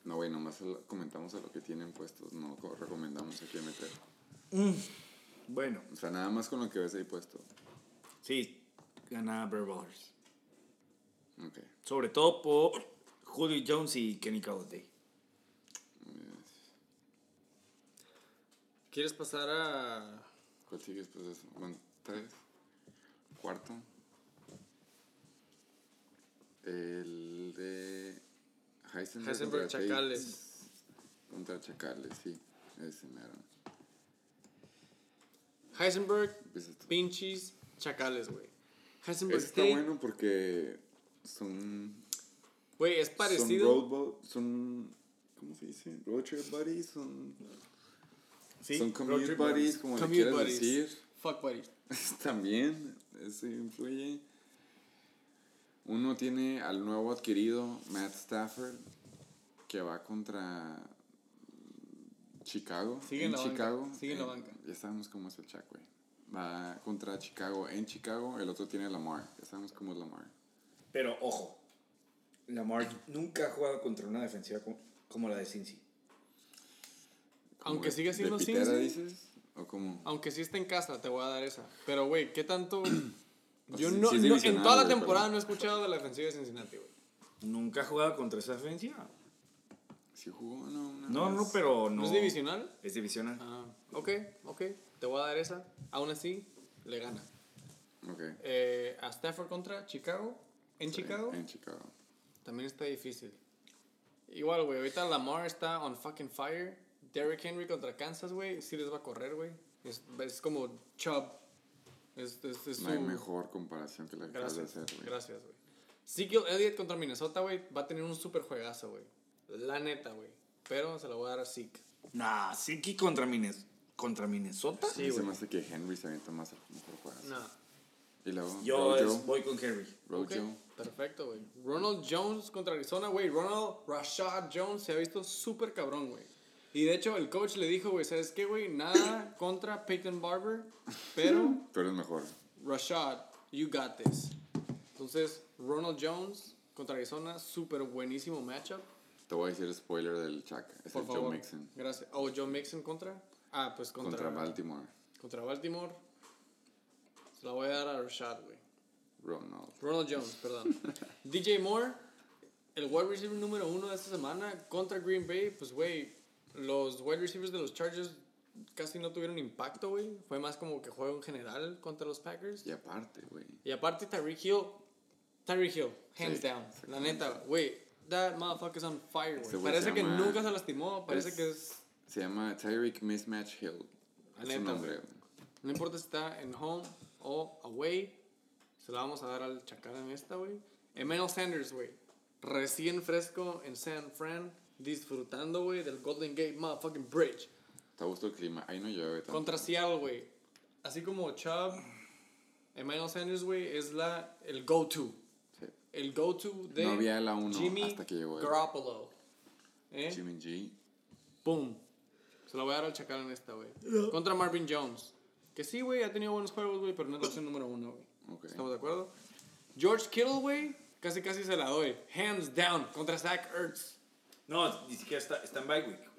No, güey, nomás comentamos a lo que tienen puestos. No co- recomendamos a quién meter. Bueno, O sea, nada más con lo que ves ahí puesto. sí, gana Barry Ballers. Ok. Sobre todo por Julio Jones y Kenny Galladay. ¿Quieres pasar a. ¿Cuál sigue después de eso? Bueno, tres. Cuarto. El de Heisenberg, Heisenberg contra. Chacales? Contra Chacales, sí. Ese mero. Heisenberg, pinches, chacales, güey. Heisenberg está bueno porque son. Güey, es Son parecido. road bo- Son. ¿Cómo se dice? Road trip buddies. Son. Sí, son commute buddies, como le Commute quieras buddies. decir. Fuck buddies. [laughs] También, eso influye. Uno tiene al nuevo adquirido, Matt Stafford, que va contra Chicago. Sigue en la banca, Chicago. sigue en la Eh, banca. Ya sabemos cómo es el Chuck, güey. Va contra Chicago en Chicago. El otro tiene Lamar. Ya sabemos cómo es Lamar. Pero ojo, Lamar nunca ha jugado contra una defensiva como, como la de Cincy. ¿Cómo Aunque siga siendo ¿De Cincy? dices? ¿O cómo? Aunque sí está en casa, te voy a dar esa. Pero, güey, ¿qué tanto? [clears throat] O Yo no, sí es no- en toda la temporada pero- no he escuchado de la defensiva de Cincinnati, güey. Nunca ha jugado contra esa defensiva. ¿Sí jugó no, una No, vez? no, pero ¿No, no. es divisional? Es divisional. Ah, ok, ok. Te voy a dar esa. Aún así, le gana. Ok. Eh, a Stafford contra Chicago. En Sí, Chicago. En Chicago. También está difícil. Igual, güey. Ahorita Lamar está on fucking fire. Derrick Henry contra Kansas, güey. Sí les va a correr, güey. Es, es como Chubb. Es, es, es No hay su- mejor comparación que la que acabas de Gracias, hacer, güey. gracias, güey. Ezekiel Elliott contra Minnesota, güey, va a tener un super juegazo, güey. La neta, güey. Pero se lo voy a dar a Zeke. Nah, Cincy contra, Mines contra Minnesota. Sí, se me hace que Henry se avienta más el mejor juego. No. Y luego, Yo es- Rojo. voy con Henry. Rojo. Perfecto, güey. Ronald Jones contra Arizona, güey. Ronald Rashad Jones se ha visto súper cabrón, güey. Y de hecho, el coach le dijo, güey, ¿sabes qué, güey? Nada [coughs] contra Peyton Barber, pero Tú eres mejor. Rashad, you got this. Entonces, Ronald Jones contra Arizona, súper buenísimo matchup. Te voy a decir spoiler del Chuck. Es Por el favor. Joe Mixon. Gracias. Oh, Joe Mixon contra. Ah, pues contra, Contra, Baltimore. Contra Baltimore. Se la voy a dar a Rashad, güey. Ronald. Ronald Jones, perdón. [laughs] DJ Moore, el wide receiver número uno de esta semana contra Green Bay. Pues, güey, los wide receivers de los Chargers casi no tuvieron impacto, güey. Fue más como que juego en general contra los Packers. Y aparte, güey. Y aparte, Tyreek Hill. Tyreek Hill, hands Sí, down. La neta, güey. That motherfucker's on fire, Ese güey. Parece que nunca se lastimó. Parece es- que es. Se llama Tyreek Mismatch Hill. Neta, su nombre. No importa si está en home o away. Se la vamos a dar al chacal en esta, güey. Emmanuel Sanders, güey. Recién fresco en San Fran. Disfrutando, güey, del Golden Gate Motherfucking Bridge. Te gusta el clima. Ahí no llueve tanto. Contra Seattle, güey. Así como Chubb, Emmanuel Sanders, güey, es la, el go-to. Sí. El go-to de No había la uno Jimmy hasta que llegó. Garoppolo. ¿Eh? Jimmy G. Boom. Se la voy a dar al chacal en esta, güey. Contra Marvin Jones. Que sí, güey, ha tenido buenos juegos, güey, pero no es la opción número uno, güey. Ok. ¿Estamos de acuerdo? George Kittle, güey, casi casi se la doy. Hands down contra Zach Ertz. No, ni siquiera está, está en bye week. güey.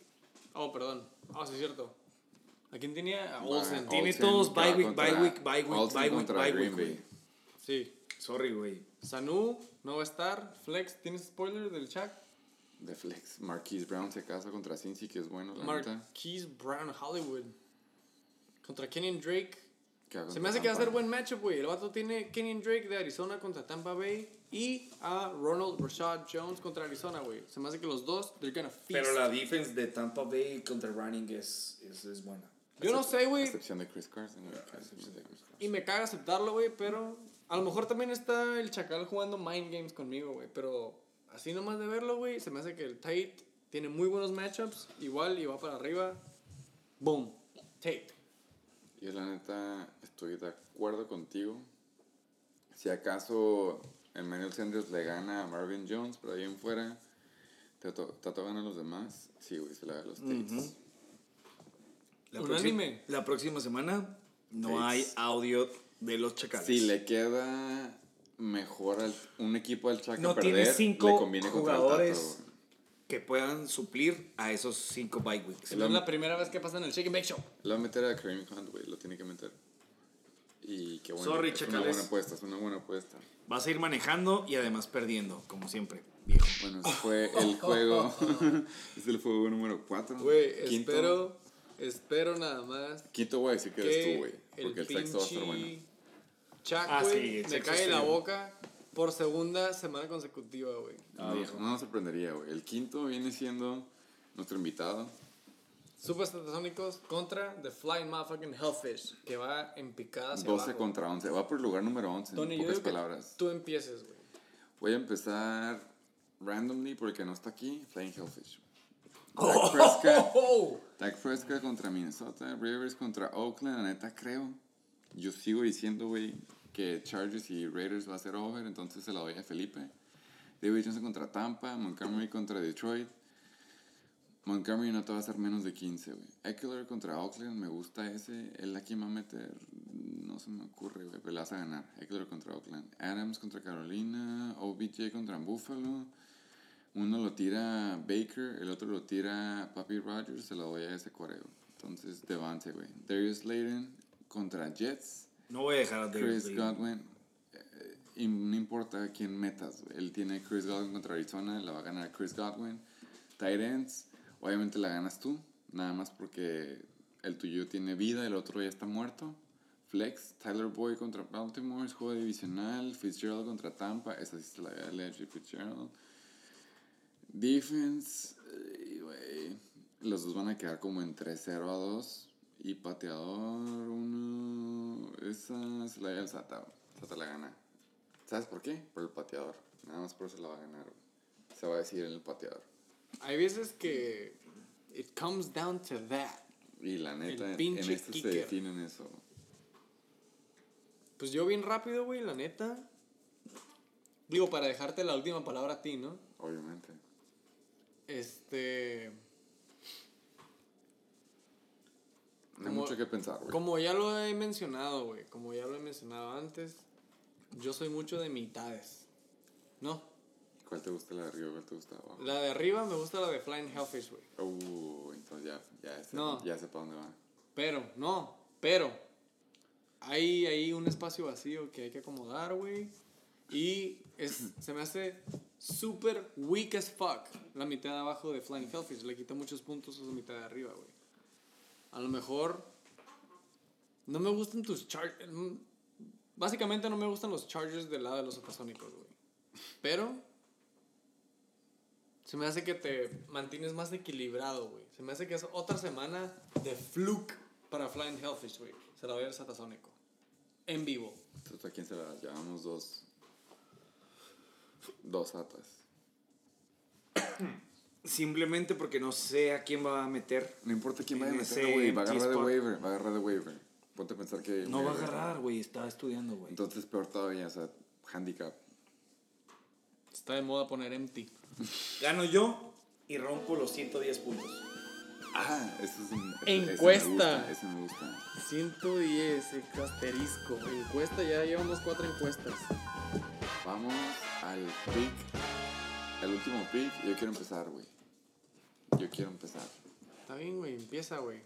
Oh, perdón. Ah, sí, es cierto. ¿A quién tenía? A Va, Olsen. Tiene Olsen todos bye week, bye week, bye week, Olsen bye week, bye week. Sí. Sorry, güey. Sanu no va a estar. Flex, ¿tienes spoiler del chat? De Flex. Marquise Brown se casa contra Cincy, que es bueno, la neta. Marquise Brown Hollywood. Contra Kenyon Drake. Se me hace que va a ser Tampa. buen matchup, güey. El vato tiene Kenyon Drake de Arizona contra Tampa Bay y a Ronald Rashad Jones contra Arizona, güey. Se me hace que los dos, they're gonna feast. Pero la defense de Tampa Bay contra running es, es, es buena. Yo no sé, A güey. excepción de Chris Carson. Y me caga aceptarlo, güey, pero a lo mejor también está el Chacal jugando mind games conmigo, güey. Pero así nomás de verlo, güey, se me hace que el Tate tiene muy buenos matchups. Igual y va para arriba. Boom. Tate. Yo la neta estoy de acuerdo contigo. Si acaso Emmanuel Sanders le gana a Marvin Jones, pero ahí en fuera, Tato, Tato gana a los demás. Sí, güey, se la da a los Tates. La Unánime. próxima- La próxima semana no hay audio de los chacales. Si le queda mejor al, un equipo al Chaca No perder, tiene cinco le conviene el Tato, jugadores güey. que puedan suplir a esos cinco bye weeks. Es la primera vez que pasa en el Shake and Bake Show. Lo va a meter a Kareem Hunt, güey, lo tiene que meter. Y qué bueno. Sorry, es una chacales. buena apuesta, es una buena apuesta. Vas a ir manejando y además perdiendo, como siempre, viejo. Bueno, ese fue el juego. [laughs] es el juego número 4. Güey, espero, espero nada más Quinto, güey, sí que eres tú, que güey. el Porque el sexto va a estar bueno. Chuck, Ah, güey, sí, me cae en la boca por segunda semana consecutiva, güey. Ah, no, no nos sorprendería, güey. El quinto viene siendo nuestro invitado. Super Satasónicos contra The Flying Motherfucking Hellfish, que va en picada hacia 12 abajo. contra 11. Va por el lugar número 11, Tony, en yo pocas que palabras. tú empieces, güey. Voy a empezar randomly porque no está aquí. Flying Hellfish. [laughs] Oh, Dak Prescott, oh, Prescott contra Minnesota. Rivers contra Oakland. La neta, creo. Yo sigo diciendo, güey, que Chargers y Raiders va a ser over. Entonces se la doy a Felipe. David contra Tampa. Montgomery contra Detroit. Montgomery no te va a hacer menos de 15, güey. Eckler contra Oakland, me gusta ese. Él aquí va a meter. No se me ocurre, güey, pero le vas a ganar. Eckler contra Oakland. Adams contra Carolina. OBJ contra Buffalo. Uno lo tira Baker, el otro lo tira Papi Rogers. Se lo doy a ese coreo. Entonces, Devante, güey. Darius Layden contra Jets. No voy a dejar a Chris. Godwin. eh, y no importa quién metas. Él tiene Chris Godwin contra Arizona, la va a ganar Chris Godwin. Tight ends, obviamente la ganas tú, nada más porque el tuyo tiene vida, el otro ya está muerto. Flex, Tyler Boyd contra Baltimore, es juego divisional. Fitzgerald contra Tampa, esa sí se la voy a dar a Larry Fitzgerald. Defense, eh, los dos van a quedar como entre 0 a 2. Y pateador, uno. Esa se la da al Sata. Sata la gana. ¿Sabes por qué? Por el pateador. Nada más por eso la va a ganar. Se va a decir en el pateador. Hay veces que it comes down to that. Y la neta, El en, en este se define en eso. Pues yo bien rápido, güey, la neta. Digo, para dejarte la última palabra a ti, ¿no? Obviamente. Este... Hay Como- mucho que pensar, güey. Como ya lo he mencionado, güey, como ya lo he mencionado antes, yo soy mucho de mitades. ¿No? ¿Cuál te gusta la de arriba? ¿Cuál te gusta abajo? La de arriba me gusta la de Flying Hellfish, güey. Uh, entonces ya, ya, sé, No. ya sé para dónde va. Pero, no, pero. Hay ahí un espacio vacío que hay que acomodar, güey. Y es, [clears throat] se me hace súper weak as fuck la mitad de abajo de Flying Hellfish. Le quita muchos puntos a la mitad de arriba, güey. A lo mejor. No me gustan tus Chargers. Básicamente no me gustan los Chargers del lado de los supersónicos, güey. Pero. Se me hace que te mantienes más equilibrado, güey. Se me hace que es otra semana de fluke para Flying Hellfish, güey. Se la voy a ver satasónico. En vivo. Entonces, ¿a quién se la? Llevamos dos. Dos atas. [coughs] Simplemente porque no sé a quién va a meter. No importa quién vaya a meter, güey. Va a agarrar de waiver. Va a agarrar de waiver. Ponte a pensar que. No va a agarrar, güey. Está estudiando, güey. Entonces, peor todavía, o sea, handicap. Está de moda poner empty. [laughs] Gano yo y rompo los 110 puntos. Ah, eso es un. me Encuesta. gusta, Ese me gusta. 110, asterisco. Encuesta, ya llevamos cuatro encuestas. Vamos al pick. El último pick. Yo quiero empezar, güey. Yo quiero empezar. Está bien, güey, empieza, güey.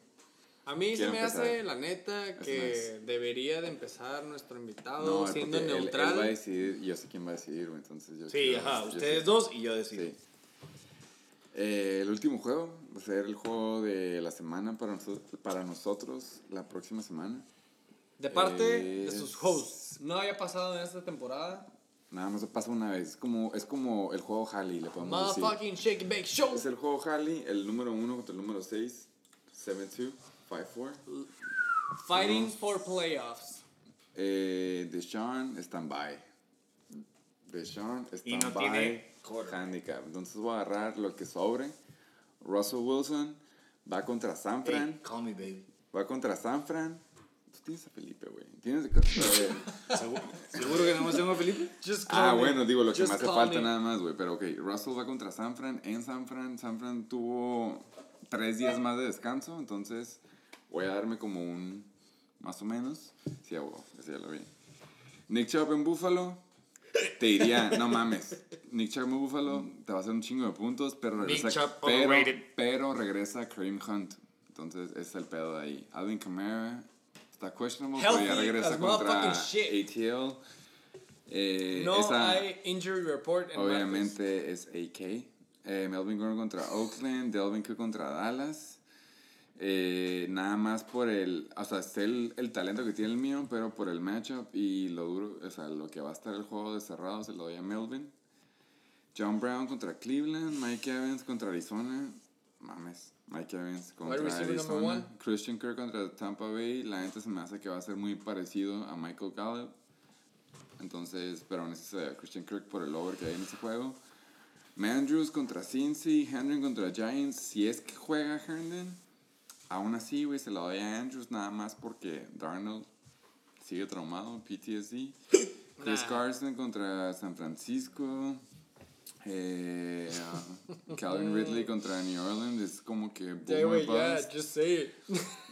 A mí Quiero se me empezar. hace, la neta, que debería de empezar nuestro invitado No, siendo porque él- Él, neutral. va a decidir yo sé quién va a decidir, güey. Entonces yo Sí, quiero- ajá. yo Ustedes dos y yo decido. Sí. Eh, el último juego va a ser el juego de la semana para, noso- para nosotros la próxima semana. De parte de Es- sus hosts. No había pasado en esta temporada. Nada más pasa una vez. Es como, es como el juego Halley, le podemos decir. Motherfucking Shake and Bake Show. Es el juego Halley, el número 1 contra el número 6. 7-2, 5-4. Fighting for playoffs. Eh, Deshaun, stand-by. Deshaun, no stand-by. quarter. handicap. Entonces voy a agarrar lo que sobre. Russell Wilson va contra San Fran. Hey, call me, baby. Va contra San Fran. Tú tienes a Felipe, güey. Tienes que... [laughs] ¿Seguro, ¿Seguro que no más tengo a Felipe? Just Ah, me. bueno, digo lo que Just me hace falta me. nada más, güey. Pero ok, Russell va contra San Fran en San Fran. San Fran tuvo tres días más de descanso, entonces voy a darme como un más o menos. Sí, a huevo, ese ya lo vi. Nick Chubb en Buffalo. Te diría, no mames. Nick Chubb en Buffalo te va a hacer un chingo de puntos, pero regresa, Chubb pero, pero regresa Kareem Hunt. Entonces, ese es el pedo de ahí. Alvin Kamara está questionable, pero ya regresa contra. ATL. Eh, No esa- hay injury report en Obviamente es AK. Eh, Melvin Gordon contra Oakland, Delvin Cook contra Dallas. Eh, nada más por el, o sea, sé el, el talento que tiene el mío, pero por el matchup y lo duro, o sea, lo que va a estar el juego de cerrado se lo doy a Melvin. John Brown contra Cleveland, Mike Evans contra Arizona. Mames, Mike Evans contra Arizona. Christian Kirk contra Tampa Bay. La gente se me hace que va a ser muy parecido a Michael Gallup. Entonces, pero necesito a Christian Kirk por el over que hay en ese juego. Mandrews contra Cincy, Hendon contra Giants. Si es que juega Herndon, aún así, güey, se lo doy a Andrews nada más porque Darnold sigue traumado, PTSD. [laughs] Chris Nah. Carson contra San Francisco. Eh, uh, [laughs] Calvin Ridley contra New Orleans es como que Yeah, ya, bust. just say it.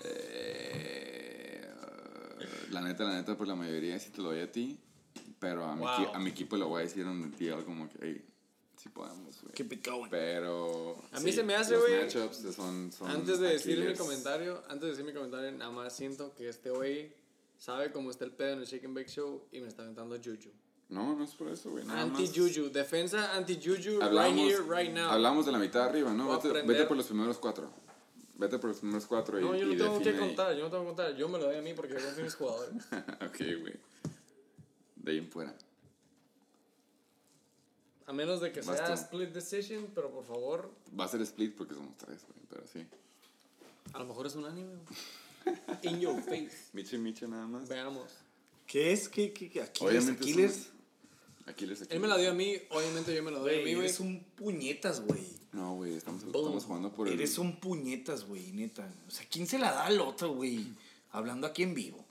Eh, uh, la neta, la neta, por la mayoría sí te lo doy a ti. Pero a mi, Wow. equi- a mi equipo le voy a decir el deal como que, hey, sí podemos, güey. Keep it going. Pero. A mí sí, se me hace, güey, son, son Antes de decir mi comentario, antes de decir mi comentario, nada más siento que este güey sabe cómo está el pedo en el Shake and Bake Show y me está aventando Juju. No, no es por eso, güey. Anti-Juju, defensa anti-Juju right Hablamos, here, right now. hablamos de la mitad arriba, ¿no? Vete, vete por los primeros cuatro. Vete por los primeros cuatro y, No, yo no tengo que contar, yo no tengo que contar, yo me lo doy a mí porque yo confío en mis jugadores. [laughs] ok, güey. De ahí en fuera. A menos de que Vas sea tú. split decision, pero por favor, Va a ser split porque somos tres, güey. Pero sí. a lo mejor es un anime. güey. In your face. [laughs] Miche, Miche, nada más. Veamos. ¿Qué es? ¿Qué? ¿Qué? qué? ¿Aquiles? Obviamente ¿Aquiles? Somos- Aquiles, Él me la dio a mí, obviamente yo me la doy a mí, Güey, eres un puñetas, güey. No, güey, estamos, estamos jugando por el. Eres un puñetas, güey, neta. O sea, ¿quién se la da al otro, güey? Hablando aquí en vivo.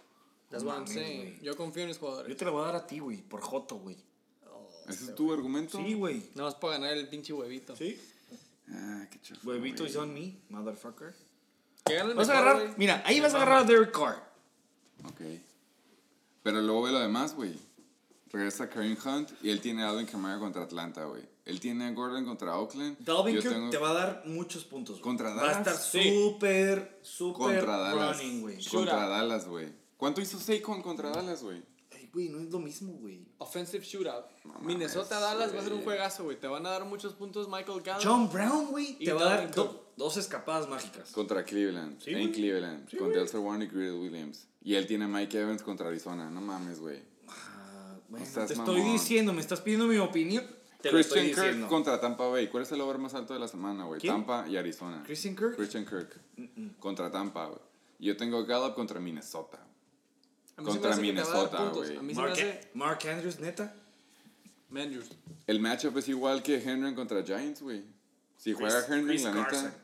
That's No what I'm mames, saying. güey. Yo confío en mis Yo jugadores. te la voy a dar a ti, güey, por Joto, güey. ¿Ese es tu argumento? Sí, güey. Nada más para ganar el pinche huevito. ¿Sí? Ah, qué chafa. Huevito is on me, motherfucker. Que Vas a mejor, agarrar, güey. mira, ahí vas a agarrar a. Derek Carr. Ok. Pero luego ve lo demás, güey. Regresa Kareem Hunt y él tiene a Alvin Kamara contra Atlanta, güey. Él tiene a Gordon contra Oakland. Dalvin Cook tengo te va a dar muchos puntos. güey. ¿Contra Va a estar Dallas? Sí. súper, súper contra Dallas. running, güey. Contra. Dallas, güey. ¿Cuánto hizo Saquon contra Dallas, güey? Ay, güey, no es lo mismo, güey. Offensive shootout. Minnesota Dallas va a ser un juegazo, güey. Te van a dar muchos puntos Michael Gallup. John Brown, güey, te va a dar do- dos escapadas mágicas. Contra Cleveland. Sí, en. Cleveland. Sí, con güey. Delta Warren y Greer Williams. Y él tiene a Mike Evans contra Arizona. No mames, güey. Bueno, te estoy mamón. diciendo, me estás pidiendo mi opinión. Te lo Christian estoy Kirk diciendo. contra Tampa Bay. ¿Cuál es el over más alto de la semana, güey? ¿Quién? Tampa y Arizona. Christian Kirk. Christian Kirk. Contra Tampa, güey. Yo tengo Gallup contra Minnesota. Contra Minnesota, güey. Mark, hace. Mark Andrews, neta. Mandrews. El matchup es igual que Henry contra Giants, güey. Si juega Chris- Henry, Chris la Carson. neta.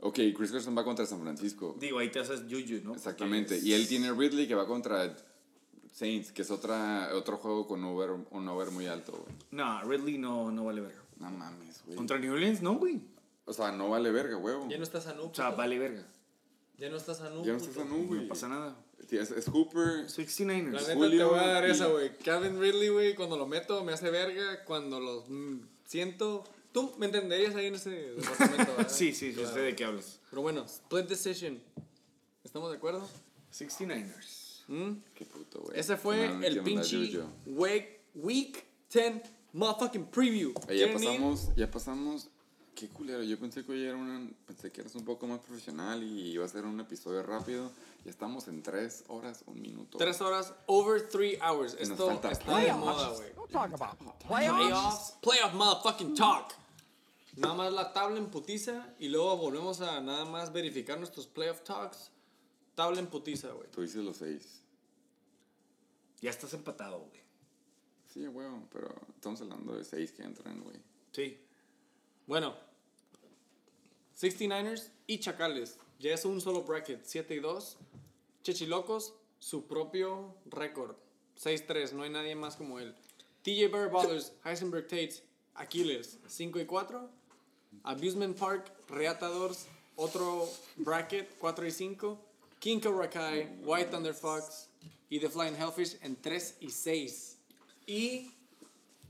Ok, Chris Carson va contra San Francisco. Digo, ahí te haces Juju, ¿no? Exactamente. Porque Y él tiene Ridley que va contra Saints, que es otra, otro juego con over, un over muy alto, güey. No, Ridley no, no vale verga. No mames, güey. Contra New Orleans, no, güey. O sea, no vale verga, huevo. Ya no estás a. O sea, vale verga. Ya no estás a. Ya no estás a güey. No pasa nada. Sí, Es, es Hooper. La 69ers. neta Julio te voy a dar y- esa, güey. Calvin Ridley, güey, cuando lo meto me hace verga. Cuando lo mm, siento. Tú me entenderías ahí en ese departamento, ¿verdad? Sí, sí, yo Claro. sé de qué hablas. Pero bueno, split decision. ¿Estamos de acuerdo? 69ers. ¿Mm? Qué puto, güey. Ese fue No, el pinche week, week 10 motherfucking preview. Ya pasamos, ya pasamos Qué culero, yo pensé que hoy era una, pensé que eras un poco más profesional y iba a ser un episodio rápido. Ya estamos en tres horas, un minuto. Tres horas, over three hours. Y nos Esto falta está de moda, güey. Don't talk about playoffs. Playoffs. Playoff motherfucking talk. Nada más la tabla en putiza y luego volvemos a nada más verificar nuestros playoff talks. Tabla en putiza, güey. Tú dices los seis. Ya estás empatado, güey. Sí, huevo, pero estamos hablando de seis que entran, güey. Sí. Bueno, 69ers y Chacales. Ya es un solo bracket, 7 y 2. Chechilocos, su propio récord. 6-3, no hay nadie más como él. TJ Bear Ballers, Heisenberg Tates, Aquiles, 5 y 4. Abusement Park, Reatadores, otro bracket, 4 y 5. Kinko Rakai, White Thunder Fox y The Flying Hellfish en 3 y 6. Y,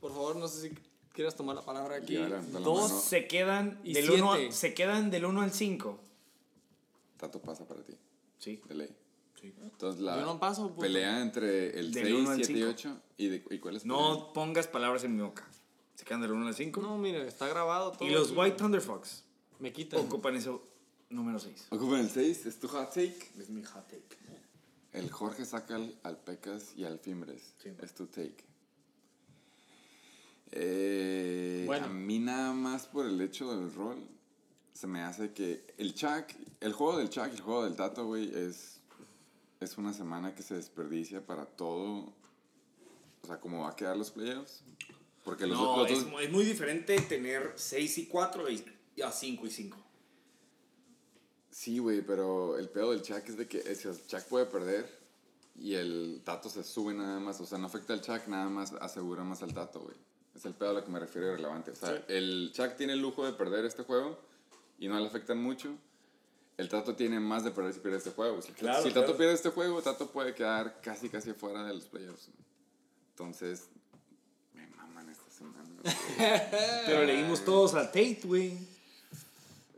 por favor, no sé si quieras tomar la palabra aquí. Y ahora, da la Dos mano. se quedan Y del 1 siete. se quedan del 1 al 5. Tato pasa para ti, Sí. de ley. sí. Entonces la Yo no paso, puto. pelea entre el Del 6, uno al 7 y cinco. 8. ¿Y, de, ¿y cuál es? No pongas palabras en mi boca. Se quedan del 1 al 5. No, mire, está grabado todo. y los. White Thunder Fox Me quitan. ocupan eso número 6. Ocupan el 6, es tu hot take. Es mi hot take. El Jorge saca al, al Pecas y al Fimbres. Sí. Es tu take. Eh, Bueno. A mí nada más por el hecho del rol, se me hace que el Chuck, el juego del Chuck y el juego del Tato, güey, es, es una semana que se desperdicia para todo. O sea, cómo va a quedar los playoffs. Porque los, No, los es, dos... es muy diferente tener 6 y 4 y y a 5 y 5. Sí, güey, pero el pedo del Chuck es de que eh, si el Chuck puede perder y el Tato se sube nada más, o sea, no afecta al Chuck, nada más asegura más al Tato, güey. Es el pedo a lo que me refiero relevante. O sea, el Chuck tiene el lujo de perder este juego y no le afectan mucho. El Tato tiene más de perder si pierde este juego. Si, Claro, si el Tato claro. pierde este juego, Tato puede quedar casi, casi fuera de los playoffs. Entonces, me maman esta semana. [laughs] Pero leímos todos a Tate, güey.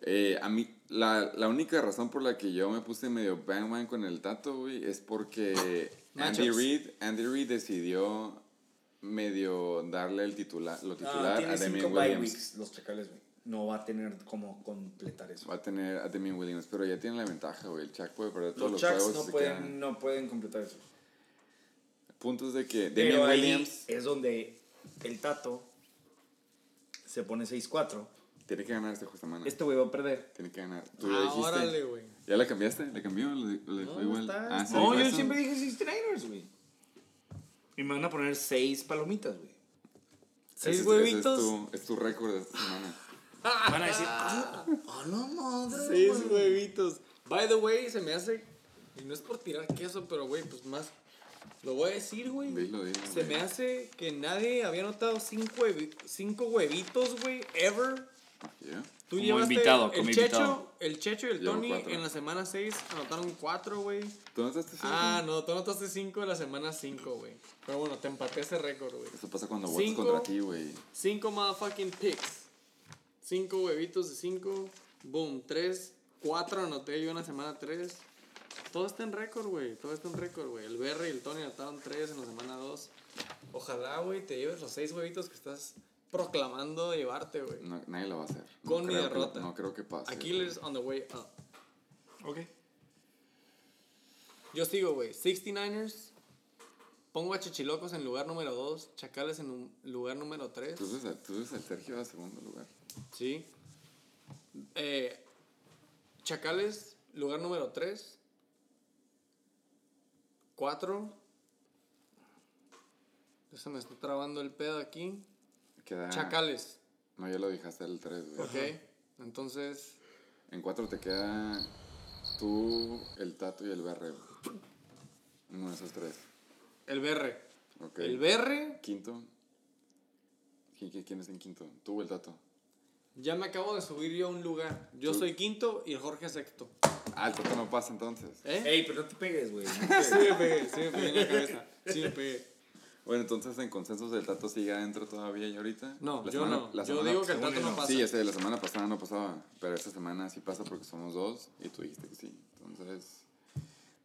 Eh, a mí, la, la única razón por la que yo me puse medio bang bang con el Tato, güey, es porque [coughs] Andy. Reid, Andy Reid decidió medio darle el titular, lo titular Ah, a 5 Damian bye Williams. weeks los chacales, güey. No va a tener cómo completar eso. Va a tener a Damian Williams, pero ya tiene la ventaja, güey. El Chuck puede perder todos Los los, Chucks juegos. no pueden, no pueden completar eso. Puntos de que ahí Williams es donde el Tato se pone 6-4. Tiene que ganar esta semana. Este güey va a perder. Tiene que ganar. Tú lo Ah, dijiste. órale, güey. ¿Ya la cambiaste? ¿Le cambió? ¿Lo, de- lo dejó No, igual? está- Ah, No, yo eso. siempre dije 69ers, güey. Y me van a poner 6 palomitas, güey. Seis Ese es- huevitos. Ese es tu, es tu récord de esta semana. [laughs] Van a decir, ah, [laughs] ah, no madre. Seis güey". huevitos. By the way, se me hace. Y no es por tirar queso, pero güey, pues más. Lo voy a decir, güey. Dilo, dilo. Se güey. me hace que nadie había notado cinco, huevi- cinco huevitos, güey, ever. Yeah. Tú Como llevaste invitado, el como Checho, invitado. el Checho y el Llevo Tony cuatro. en la semana 6 anotaron 4, güey. ¿Tú no estás cinco? Ah, no, tú anotaste 5 en la semana 5, güey. Pero bueno, te empaté ese récord, güey. Eso pasa cuando votas Cinco. contra ti, güey. 5 motherfucking picks. 5 huevitos de 5. Boom, 3. 4 anoté yo en la semana 3. Todo está en récord, güey. Todo está en récord, güey. El Berry y el Tony anotaron 3 en la semana 2. Ojalá, güey, te lleves los 6 huevitos que estás proclamando llevarte, güey. No, nadie lo va a hacer. No Con mi creo que- derrota. no creo que pase. Aquiles on the way up. Ok. Yo sigo, güey. 69ers. Pongo a Chichilocos en lugar número 2. Chacales en un- lugar número 3. Tú ves, tú ves al Sergio a segundo lugar. Sí. Eh, Chacales, lugar número 3. 4. Se me está trabando el pedo aquí. Queda... Chacales. No, ya lo dejaste el 3, güey. Ok. Entonces, En 4 te queda tú, el Tato y el BR. güey. Uno de esos tres. el BR. Ok. El BR. Quinto. ¿Quién, es en quinto? Tú o el Tato. Ya me acabo de subir yo a un lugar. Yo Tú. soy quinto y el Jorge sexto. Ah, el Tato no pasa entonces. ¿Eh? Ey, pero no te pegues, güey. [laughs] Sí me pegué, sí me pegué en la cabeza. Sí me pegué. Bueno, entonces en consensos el Tato sigue adentro todavía y ahorita. No, La yo semana- no. la Yo digo que el tato no pasa. Sí, sé, la semana pasada no pasaba, pero esta semana sí pasa porque somos dos y tú dijiste que sí. Entonces,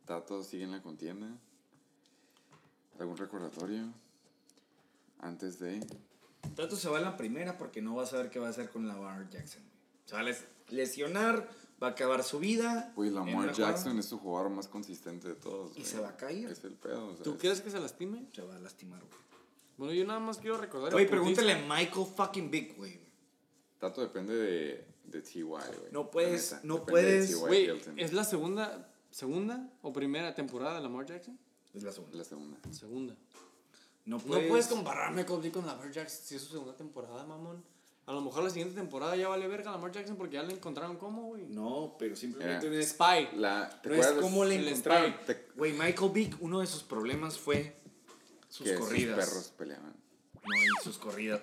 Tato sigue en la contienda. ¿Algún recordatorio? Antes de... Tato se va en la primera porque no va a saber qué va a hacer con la Bar Jackson. Se va a les- lesionar, va a acabar su vida. Güey, Lamar Jackson es su jugador más consistente de todos. Y güey. se va a caer. Es el pedo. o sea, ¿Tú es- quieres que se lastime? Se va a lastimar, güey. Bueno, yo nada más quiero recordar. Putiza- pregúntale a Michael fucking Big, güey. Tato depende de, de TY, güey. No puedes- neta, no depende puedes-. Güey. ¿es la segunda, segunda o primera temporada de Lamar Jackson? Es la segunda. la segunda. Segunda. No No puedes, puedes compararme con, con Lamar Jackson si es su segunda temporada, mamón. A lo mejor la siguiente temporada ya vale verga a Lamar Jackson porque ya le encontraron cómo, güey. No, pero simplemente Mira. es Spy. La, ¿te No es cómo le encontraron. Güey, Michael Vick, uno de sus problemas fue sus que corridas. sus perros peleaban. No, y sus corridas.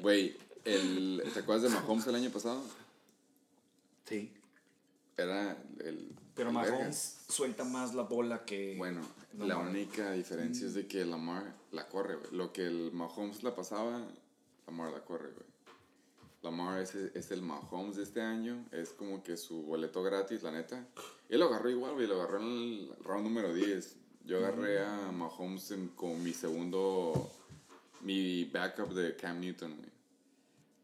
Güey, el, ¿te acuerdas de Mahomes el año pasado? Sí. Era el. Pero el Mahomes vergas. suelta más la bola que. Bueno, No, la única diferencia es de que Lamar la corre, güey. Lo que el Mahomes la pasaba, Lamar la corre, güey. Lamar es, es el Mahomes de este año, es como que su boleto gratis, la neta. Él lo agarró igual, güey, lo agarró en el round número 10. Yo agarré a Mahomes en- como mi segundo, mi backup de Cam Newton, güey.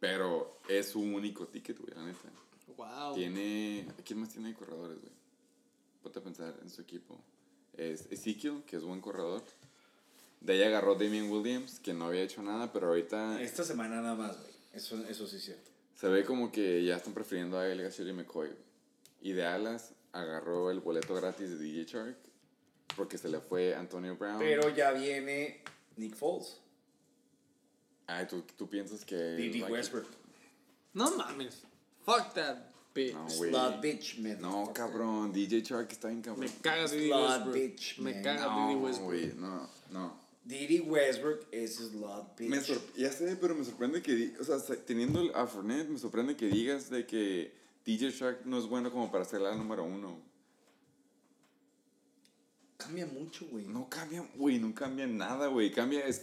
Pero es su único ticket, güey, la neta. Wow. Tiene. ¿Quién más tiene de corredores, güey? Ponte a pensar en su equipo. Es Ezekiel, que es buen corredor. De ahí agarró Damian Williams, que no había hecho nada, pero ahorita Esta semana nada más, güey. Eso, eso sí es cierto. se ve como que ya están prefiriendo a él y McCoy. Y de alas agarró el boleto gratis de DJ Shark, porque se le fue Antonio Brown. Pero ya viene Nick Foles. Ay, ¿tú, tú piensas que. D.D. like- Westbrook. No mames. Fuck that bitch. No. Slot bitch, man. No, cabrón. DJ Shark está bien cabrón. Me caga Diddy Slot Westbrook. bitch, Me man. caga No, Diddy Westbrook. güey, no, no. D.D. Westbrook es slot bitch. Me ya sé, pero me sorprende que, o sea, teniendo a Fournette, me sorprende que digas de que DJ Shark no es bueno como para ser la número uno. Cambia mucho, güey. No cambia, güey, no cambia nada, güey. Cambia es...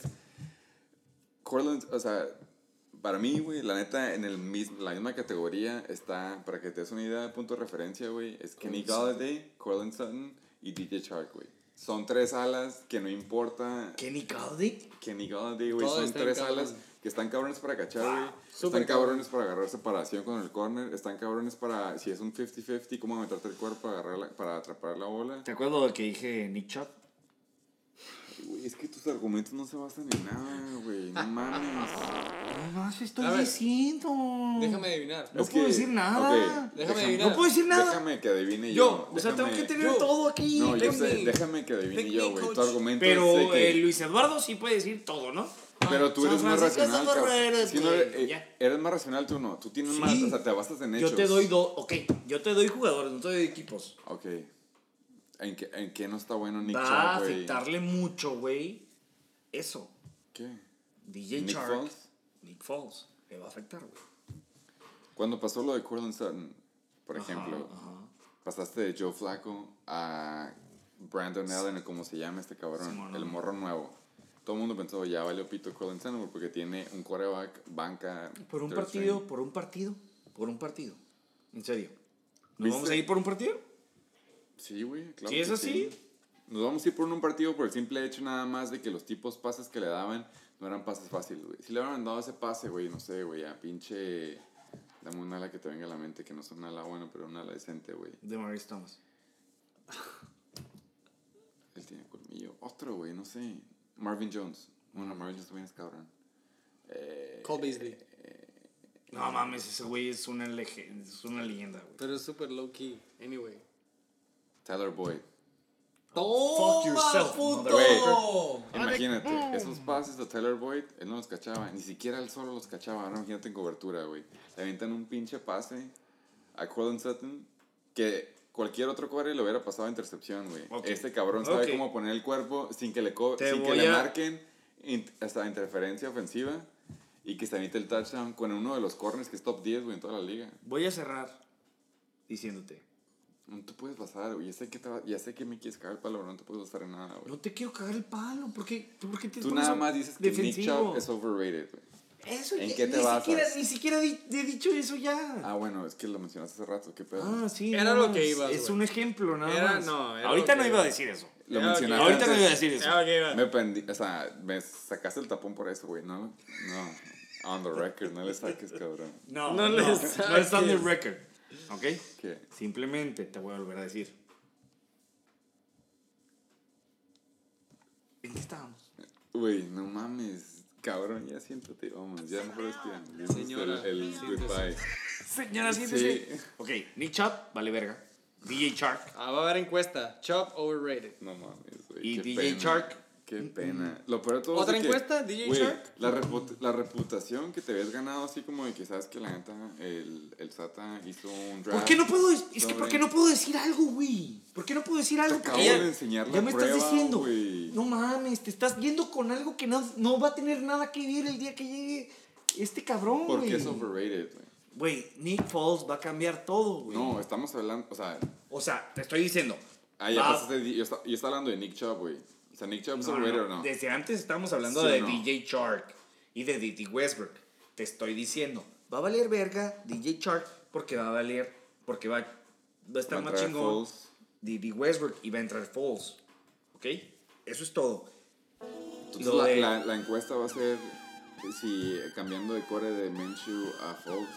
Cortland, o sea, para mí, güey, la neta, en el mismo, la misma categoría está, para que te des una idea de punto de referencia, güey, es Kenny Galladay, Cortland Sutton y DJ Shark, güey. Son tres alas que no importa Kenny Galladay. Kenny Galladay, güey. Son tres alas que están cabrones para cachar, güey. están cabrones para agarrar separación con el corner. Están cabrones para, si es un 50-50, cómo meterte el cuerpo para, agarrar la- para atrapar la bola. ¿Te acuerdas del que dije Nick Chubb? Güey, es que tus argumentos no se basan en nada, güey. No mames. No más estoy A ver. diciendo. Déjame adivinar. No Es puedo que- decir nada. ok, Déjame déjame- adivinar. No puedo decir nada. Déjame que adivine Yo, yo. O sea, tengo Déjame- que tener yo- todo aquí. No, yo Pick sé, me. déjame que adivine Pick yo, me, güey. Tu coach. argumento Pero es de que... eh, Luis Eduardo sí puede decir todo, ¿no? Pero tú San eres más Francisco racional, cabrón. Ferreras, Sí, no, güey, eh, ya. eres más racional tú no. Tú tienes Sí. más, o sea, te basas en hechos. Yo te doy dos. Ok, yo te doy jugadores, no te doy equipos. Ok. ¿En qué, en qué no está bueno Nick Va a afectarle mucho, güey. Eso. ¿Qué? DJ Nick. Foles. Nick Foles. Le va a afectar, güey. Cuando pasó lo de Cortland Sutton, por Ajá, ejemplo, ajá. pasaste de Joe Flacco a Brandon Allen, o como se llama este cabrón, el morro nuevo. Todo el mundo pensó, ya valió pito Cortland Sutton porque tiene un quarterback, banca. Por un partido, string. por un partido, por un partido. En serio. ¿Nos ¿Viste? vamos a ir por un partido? Sí, güey, claro. ¿Sí es así? Nos vamos a ir por un partido por el simple hecho nada más de que los tipos pases que le daban no eran pases fáciles, güey. Si le hubieran dado ese pase, güey, no sé, güey, a pinche... Dame un ala que te venga a la mente, que no es un ala bueno, pero un ala decente, güey. De Maurice Thomas. Él tiene colmillo. Otro, güey, no sé. Marvin Jones. Bueno, Marvin Jones también es cabrón. Eh, Cole Beasley. No mames, ese güey es una, es una leyenda, güey. Pero es súper low key. Anyway. Tyler Boyd. ¡Toma, yourself, puto! Imagínate, esos pases de Tyler Boyd, él no los cachaba. Ni siquiera él solo los cachaba. Ahora imagínate en cobertura, güey. Le aventan un pinche pase a Colin Sutton que cualquier otro core le hubiera pasado a intercepción, güey. Ok. Este cabrón sabe cómo poner el cuerpo sin que le, sin que le a- marquen in- hasta interferencia ofensiva y que se evite el touchdown con uno de los corners que es top 10, güey, en toda la liga. Voy a cerrar diciéndote. No te puedes basar, güey. Ya sé que, te va- ya sé que me quieres cagar el palo, pero no te puedes basar en nada, güey. No te quiero cagar el palo. ¿Por qué, ¿Por qué te Tú nada más dices que Nick? Chubb es overrated, güey. Eso ¿En ya- qué te ni basas? Siquiera, ni siquiera di- he dicho eso ya. Ah, bueno, es que lo mencionaste hace rato, qué pedo. Ah, sí. Era lo que ibas, Es un ejemplo, nada Era- más. no, era Ahorita no iba a decir eso. Lo Ya, mencionaste. Ahorita no iba a decir eso. Me pendi- o sea, me sacaste el tapón por eso, güey, ¿no? No. On the record, no le saques, cabrón. No, No no, le no, no está en el saques. record. ¿Ok? ¿Qué? Simplemente te voy a volver a decir. ¿En qué estábamos? Güey, no mames. Cabrón, ya siéntate, vamos. Ya mejor respiramos. Ya Señora, el, el siéntese. goodbye. Señora, siéntese. Ok, Nick Chubb, vale verga. DJ Shark. Ah, va a haber encuesta. Chop overrated. No mames, güey. Y qué DJ pena. Shark. Qué pena. Lo peor de todo ¿Otra es de encuesta? que, DJ güey, Shark. La, repu- la reputación que te habías ganado, así como de que sabes que la neta, el, el Sata hizo un draft. ¿Por qué no puedo, es que sobre- ¿por qué no puedo decir algo, güey? ¿Por qué no puedo decir algo? acabo Porque ya- de enseñar la Ya me prueba, estás diciendo. güey. No mames, te estás yendo con algo que no, no va a tener nada que ver el día que llegue este cabrón, güey. Porque es overrated, güey. Güey, Nick Foles va a cambiar todo, güey. No, estamos hablando, o sea, O sea, te estoy diciendo. ah, ya pasaste, yo, está- yo estaba hablando de Nick Chubb, güey. O sea, Nick Chubb es No, overrated no. o no. Desde antes estamos hablando ¿Sí de no? DJ Shark y de Didi Westbrook. Te estoy diciendo, va a valer verga DJ Shark porque va a valer, porque va, va a estar Va a más chingón. Didi Westbrook y va a entrar Foles. ¿Ok? Eso es todo. Entonces, la, de- la, la encuesta va a ser si cambiando de core de Minshew a Foles,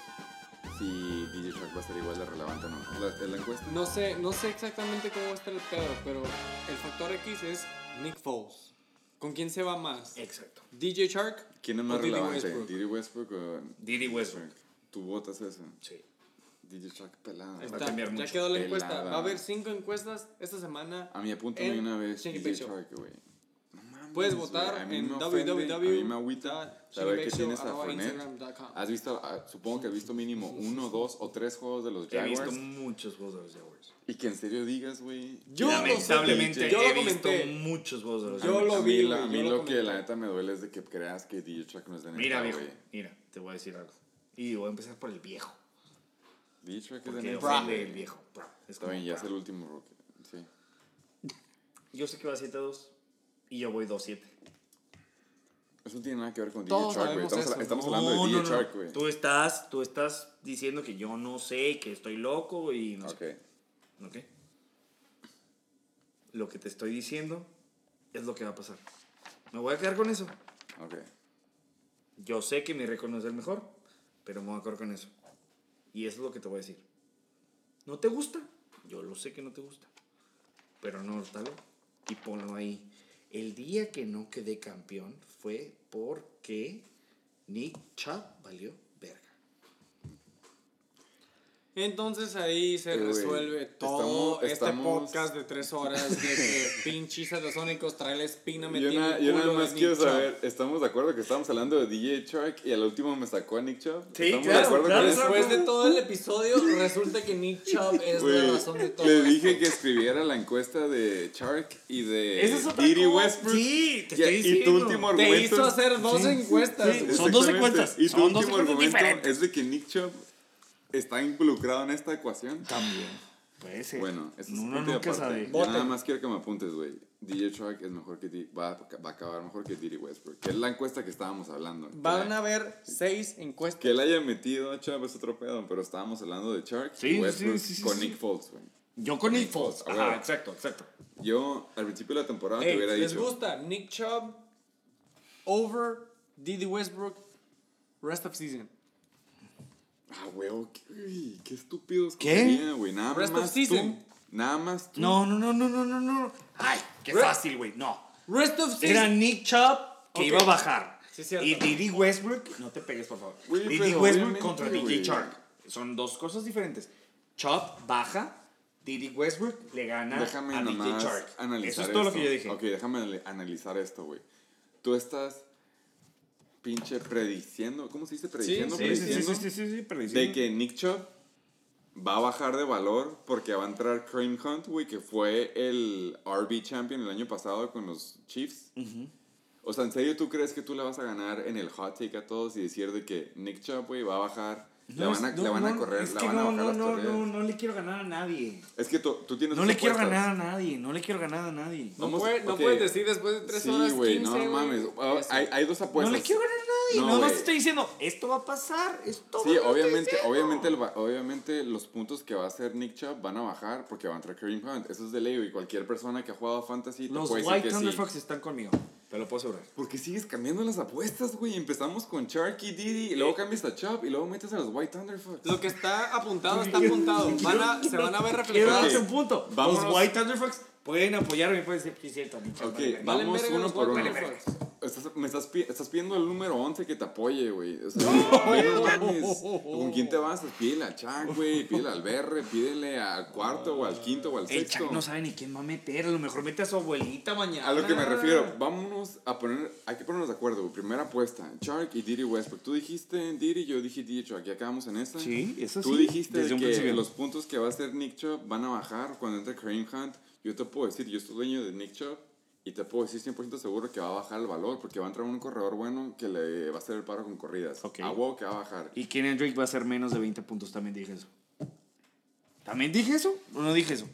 si DJ Shark va a ser igual de relevante o no. ¿Es la, la encuesta? No sé, no sé exactamente cómo va a estar el pedo, pero el factor X es Nick Foles. ¿Con quién se va más? Exacto. DJ Shark. ¿Quién es o más Diddy relevante? Westbrook? ¿Diddy Westbrook o Didi Westbrook. ¿Tú votas eso? Sí. DJ Shark pelada. Ahí Va a está, cambiar ya mucho. quedó la Pelada. encuesta. Va a haber cinco encuestas esta semana. A mí apúntame En una vez DJ Show. Shark, güey. Puedes votar A mí en me ofende, A mí me agüita saber que tienes a Fournette. www.instagram.com. Has visto, ah, supongo que has visto mínimo uno, dos o tres juegos de los He visto Jaguars. muchos juegos de los Jaguars. Y que en serio digas, güey. Yo lo sé, Lamentablemente yo he lo visto muchos juegos de los Yo Jaguars. lo a vi, a mí yo lo lo que la neta me duele es de que creas que DJ Shark no es de neta, Mira, viejo. Mira, te voy a decir algo. Y voy a empezar por el viejo. DJ Shark es de güey. el viejo. Está bien, ya es el último rookie. Sí. Yo sé que va 7-2 y yo voy 2-7. Eso no tiene nada que ver con Todos DJ Shark, güey. Estamos, eso. estamos No, hablando de no, DJ no. Shark, güey. Tú estás, tú estás diciendo que yo no sé, que estoy loco y no Ok. sé. ¿Ok? Lo que te estoy diciendo es lo que va a pasar. Me voy a quedar con eso. Ok. Yo sé que mi récord no es el mejor, pero me voy a quedar con eso. Y eso es lo que te voy a decir. ¿No te gusta? Yo lo sé que no te gusta. Pero anótalo y ponlo ahí. El día que no quedé campeón fue porque Nick Chubb valió. Entonces ahí se Eh, resuelve todo estamos- este estamos- podcast de tres horas de que [laughs] pinches satasónicos trae la espina Yo, metida na- yo nada más Nick quiero Chubb. saber, ¿estamos de acuerdo que estábamos hablando de DJ Shark y al último me sacó a Nick Chubb? Sí, ¿Estamos claro, de acuerdo claro? Después de todo el episodio, resulta que Nick Chubb es la razón de todo. le esto. dije que escribiera la encuesta de Shark y de es Diddy. Westbrook. Sí, te Y- estoy Y tu último Te argumento... hizo hacer dos encuestas. sí. Son dos encuestas, Y tu son dos último encuestas argumento diferentes. es de que Nick Chubb está involucrado en esta ecuación. También. Puede ser. Bueno, eso es Uno nunca sabe. Yo nada más quiero que me apuntes, güey. DJ Shark es mejor que Di- va, va a acabar mejor que Diddy Westbrook. Que es la encuesta que estábamos hablando. Van Que- a haber seis encuestas. Que él haya metido a Chubb es otro pedo, pero estábamos hablando de Shark Sí, y Westbrook sí, sí, con sí. Nick Foles, güey. Yo con Nick Nick Foles. Foles, Ajá, exacto, exacto. Yo, al principio de la temporada, te hubiera ¿Les dicho. gusta Nick Chubb over Didi Westbrook rest of season? Ah, güey, qué, qué estúpidos ¿Qué? güey. Nada Rest of más season. tú. Nada más tú. No, no, no, no, no, no, no. Ay, qué Re- fácil, güey. No. Rest of season. Era Nick Chubb que iba a bajar. Sí, cierto. y Didi Westbrook, no te pegues, por favor. Didi Westbrook contra güey. DJ Shark. Son dos cosas diferentes. Chubb baja, Didi Westbrook le gana Déjame a DJ nomás Shark. analizar Eso es todo esto. lo que yo dije. Ok, déjame anali- analizar esto, güey. Tú estás pinche prediciendo, ¿cómo se dice? Prediciendo, Sí, prediciendo sí, sí, sí, sí, prediciendo. de que Nick Chubb va a bajar de valor porque va a entrar Kareem Hunt, güey, que fue el RB champion el año pasado con los Chiefs. O sea, ¿en serio tú crees que tú le vas a ganar en el hot take a todos y decir de que Nick Chubb, güey, va a bajar, le No, van a, no, le van a no, correr, es le que van a no, bajar no, no, no, no le quiero ganar a nadie. Es que tú, tú tienes No le quiero apuestas. ganar a nadie, no le quiero ganar a nadie. No, puede- no ok. puedes decir después de tres Sí, horas. güey, 15, no güey. mames. Ah. Hay, hay dos apuestas. no le quiero ganar a nadie, No, nada más güey. te estoy diciendo, esto va a pasar, esto Sí, va a pasar. obviamente, obviamente, el obviamente los puntos que va a hacer Nick Chubb van a bajar porque va a entrar Kareem Hunt. Eso es de ley y cualquier persona que ha jugado a Fantasy te Los puede decir White que Thunder sí. Fox están conmigo. Te lo puedo asegurar. Porque sigues cambiando las apuestas, güey. Empezamos con Sharky, Diddy, y luego cambias a Chop, y luego metes a los White Thunderfucks. Lo que está apuntado, está apuntado. [laughs] Van a, se van a ver Quiero reflejados. darte un punto. Los White Thunderfucks pueden apoyarme y pueden decir, sí, cierto, mi Ok, vale, vale. Vamos verga uno por uno. Thunderfucks. Estás, me estás, estás pidiendo al número 11 que te apoye, güey. O sea, no. ¿Con quién te vas? Pues pídele a Chuck, güey. Pídele al Berre. Pídele al cuarto o al quinto o al El sexto. Chuck no sabe ni quién va a meter. A lo mejor mete a su abuelita mañana. A lo que me refiero, vámonos a poner, hay que ponernos de acuerdo, güey. Primera apuesta, Shark y Diddy Westbrook. Tú dijiste Diddy, yo dije Diddy Chuck, ya acabamos en esta. Sí, eso Tú sí, dijiste desde que los puntos que va a hacer Nick Chubb van a bajar cuando entre Kareem Hunt. Yo te puedo decir, yo soy dueño de Nick Chubb y te puedo decir 100% seguro que va a bajar el valor porque va a entrar un corredor bueno que le va a hacer el paro con corridas. Ok. A huevo que va a bajar. Y Kenyon Drake va a ser menos de 20 puntos. También dije eso. ¿También dije eso? ¿O no dije eso?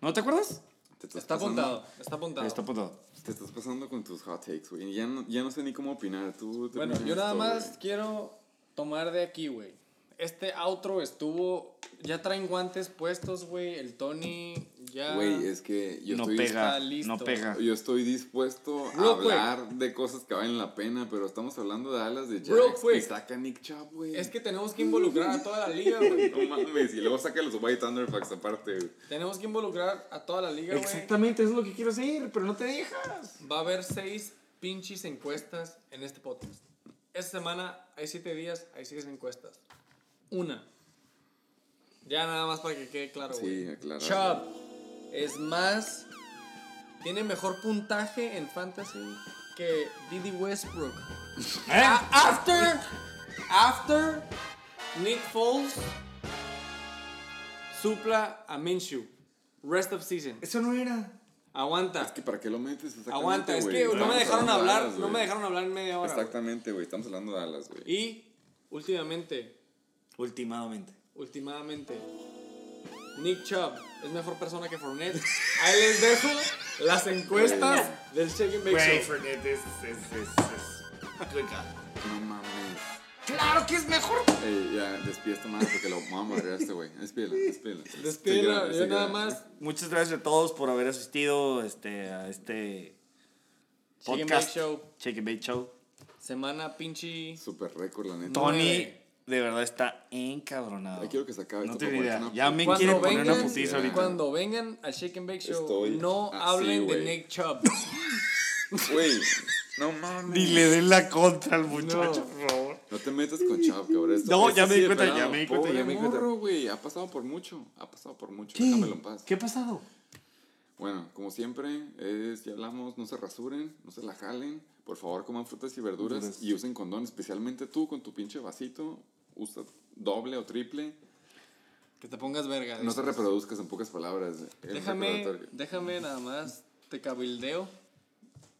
¿No te acuerdas? Te Está pasando- apuntado, está apuntado. Está apuntado. Te estás pasando con tus hot takes, güey. y Ya no, ya no sé ni cómo opinar. Tú Bueno, yo nada esto, más quiero tomar de aquí, güey. Este outro estuvo. Ya traen guantes puestos, güey. El Tony ya. Güey, es que yo no estoy... pega. listo. No pega. Yo estoy dispuesto a Real quick. hablar de cosas que valen la pena, pero estamos hablando de alas de Jax y saca Nick Chubb, güey. Es que tenemos que involucrar a toda la liga, [laughs] güey. No mames, y luego saca los White Thunderfucks aparte, güey. Tenemos que involucrar a toda la liga, güey. Exactamente, eso es lo que quiero hacer, pero no te dejas. Va a haber seis pinches encuestas en este podcast. Esta semana hay siete días, hay seis encuestas. Una. Ya nada más para que quede claro, güey. Sí, aclarar. Chubb es más. Tiene mejor puntaje en fantasy que Diddy Westbrook. [laughs] A- after. After. Nick Foles. Supla a Minshew. Rest of season. Eso no era. Aguanta. Es que para qué lo metes Aguanta, es que no me dejaron hablar, no me dejaron hablar en media hora. Exactamente, güey. Estamos hablando de alas, güey. Y últimamente, Últimamente. últimamente, Nick Chubb es mejor persona que Fournette. Ahí les dejo las encuestas del Shake and Bake Güey, Show. Fernet es. es, es, es. No mames. ¡Claro que es mejor! Ey, ya, despide esta madre porque lo vamos a madrear a este güey. Despídela, despídela. Despídela, yo nada más. Muchas gracias a todos por haber asistido este, a este Shake and podcast. Bake Show. Shake and Bake Show. Semana pinche. Super récord, la neta. Tony. De verdad, está encabronado. Ya quiero que se acabe No tengo idea. Ya me puta- quiere Cuando poner una vengan, putiza ahorita. cuando vengan al Shake and Bake Show, Estoy no así, hablen de güey. Nick Chubb. [laughs] Güey, no mames. Ni le den la contra al muchacho, No. por favor. No te metas con Chavo, cabrón. Esto- No, ya me sí di de cuenta, pelado. ya me di cuenta, ya me di cuenta. güey. Ha pasado por mucho. Ha pasado por mucho. Déjamelo en paz. ¿Qué ha pasado? Bueno, como siempre, es, ya hablamos, no se rasuren, no se la jalen. Por favor, coman frutas y verduras Verduras. y usen condón, especialmente tú con tu pinche vasito. Usa doble o triple. Que te pongas verga. No te dices. reproduzcas en pocas palabras. Déjame, déjame nada más, te cabildeo.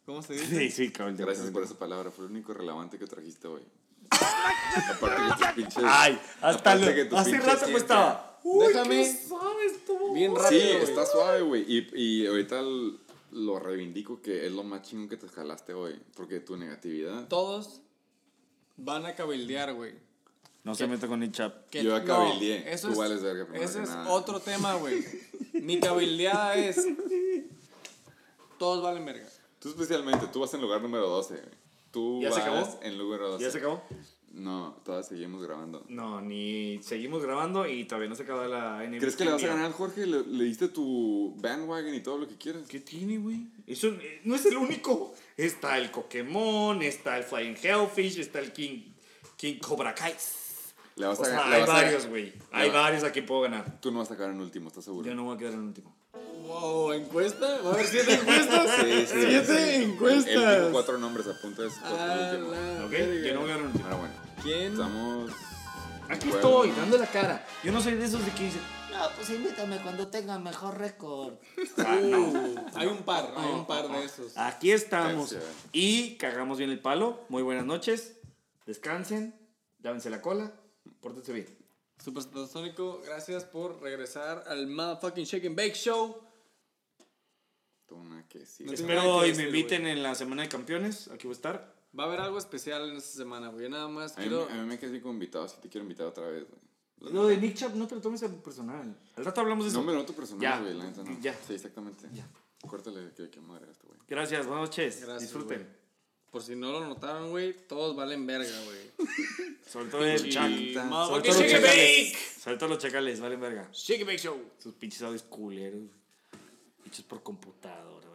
¿Cómo se dice? Sí, sí, cabrón. Gracias por esa palabra, fue lo único relevante que trajiste hoy. [laughs] Aparte que tus pinches. Ay, hasta lo, que tu hace rato me estaba. Uy, Déjame- qué suave estuvo. Bien Sí, rápido. güey. está suave, güey. Y, y ahorita lo reivindico que es lo más chingón que te jalaste hoy. Porque tu negatividad. Todos van a cabildear, güey. No se meta con Nick Chap. Que- Yo ya no, cabildeé, eso tú es- vales verga primero Ese que es nada. otro tema, güey. Mi cabildeada es. Todos valen verga. Tú especialmente, tú vas en lugar número 12. güey. Tú ¿Ya se vas acabó? en lugar 12. ¿Ya se acabó? No, todavía seguimos grabando. No, ni seguimos grabando y todavía no se acaba la NBA. ¿Crees que le vas a ganar Jorge? ¿Le, le diste tu bandwagon y todo lo que quieras? ¿Qué tiene, güey? Eso eh, no es el único. Está el Pokémon, está el Flying Hellfish, está el King, King Cobra Kai. Le vas O a sea, le hay varios, güey. Hay va- varios a quien puedo ganar. Tú no vas a sacar en último, ¿estás seguro? Yo no voy a quedar en último. Wow, ¿encuesta? ¿Va a haber siete encuestas? Sí, sí, ¡Siete sí. Él encuestas! dijo cuatro nombres, apunta esos cuatro A últimos. la ¿Ok? Yo no voy a. Pero bueno, ¿Quién? estamos... Aquí Bueno. estoy, dando la cara. Yo no soy de esos de que dicen, No, pues invítame cuando tenga mejor récord. ah, no. Uh, hay un par, hay un par de esos. Aquí estamos. Gracias. Y cagamos bien el palo. Muy buenas noches. Descansen. Lávense la cola. Pórtense bien. Super Satasónico, gracias por regresar al motherfucking Shake and Bake Show. Toma que sí. No Espero y me inviten en la semana de campeones. Aquí voy a estar. Va a haber algo especial en esta semana, güey. Nada más A mí, quiero. a mí me quedé como invitado, si te quiero invitar otra vez, güey. Lo de Nick Chap no te lo tomes a personal. Al rato hablamos de eso. No me noto personal, Ya. güey, la neta no. Ya. Sí, exactamente. Ya. Córtale que que madre a este güey. Gracias, buenas noches. Gracias, Disfruten. güey. Por si no lo notaron, güey, todos valen verga, güey. [laughs] Sobre todo el Chuck. Sobre todo los chacales. bake. Sobre todo los chacales, valen verga. Shake bake show. Sus pinches audios culeros. Hechos por computadora.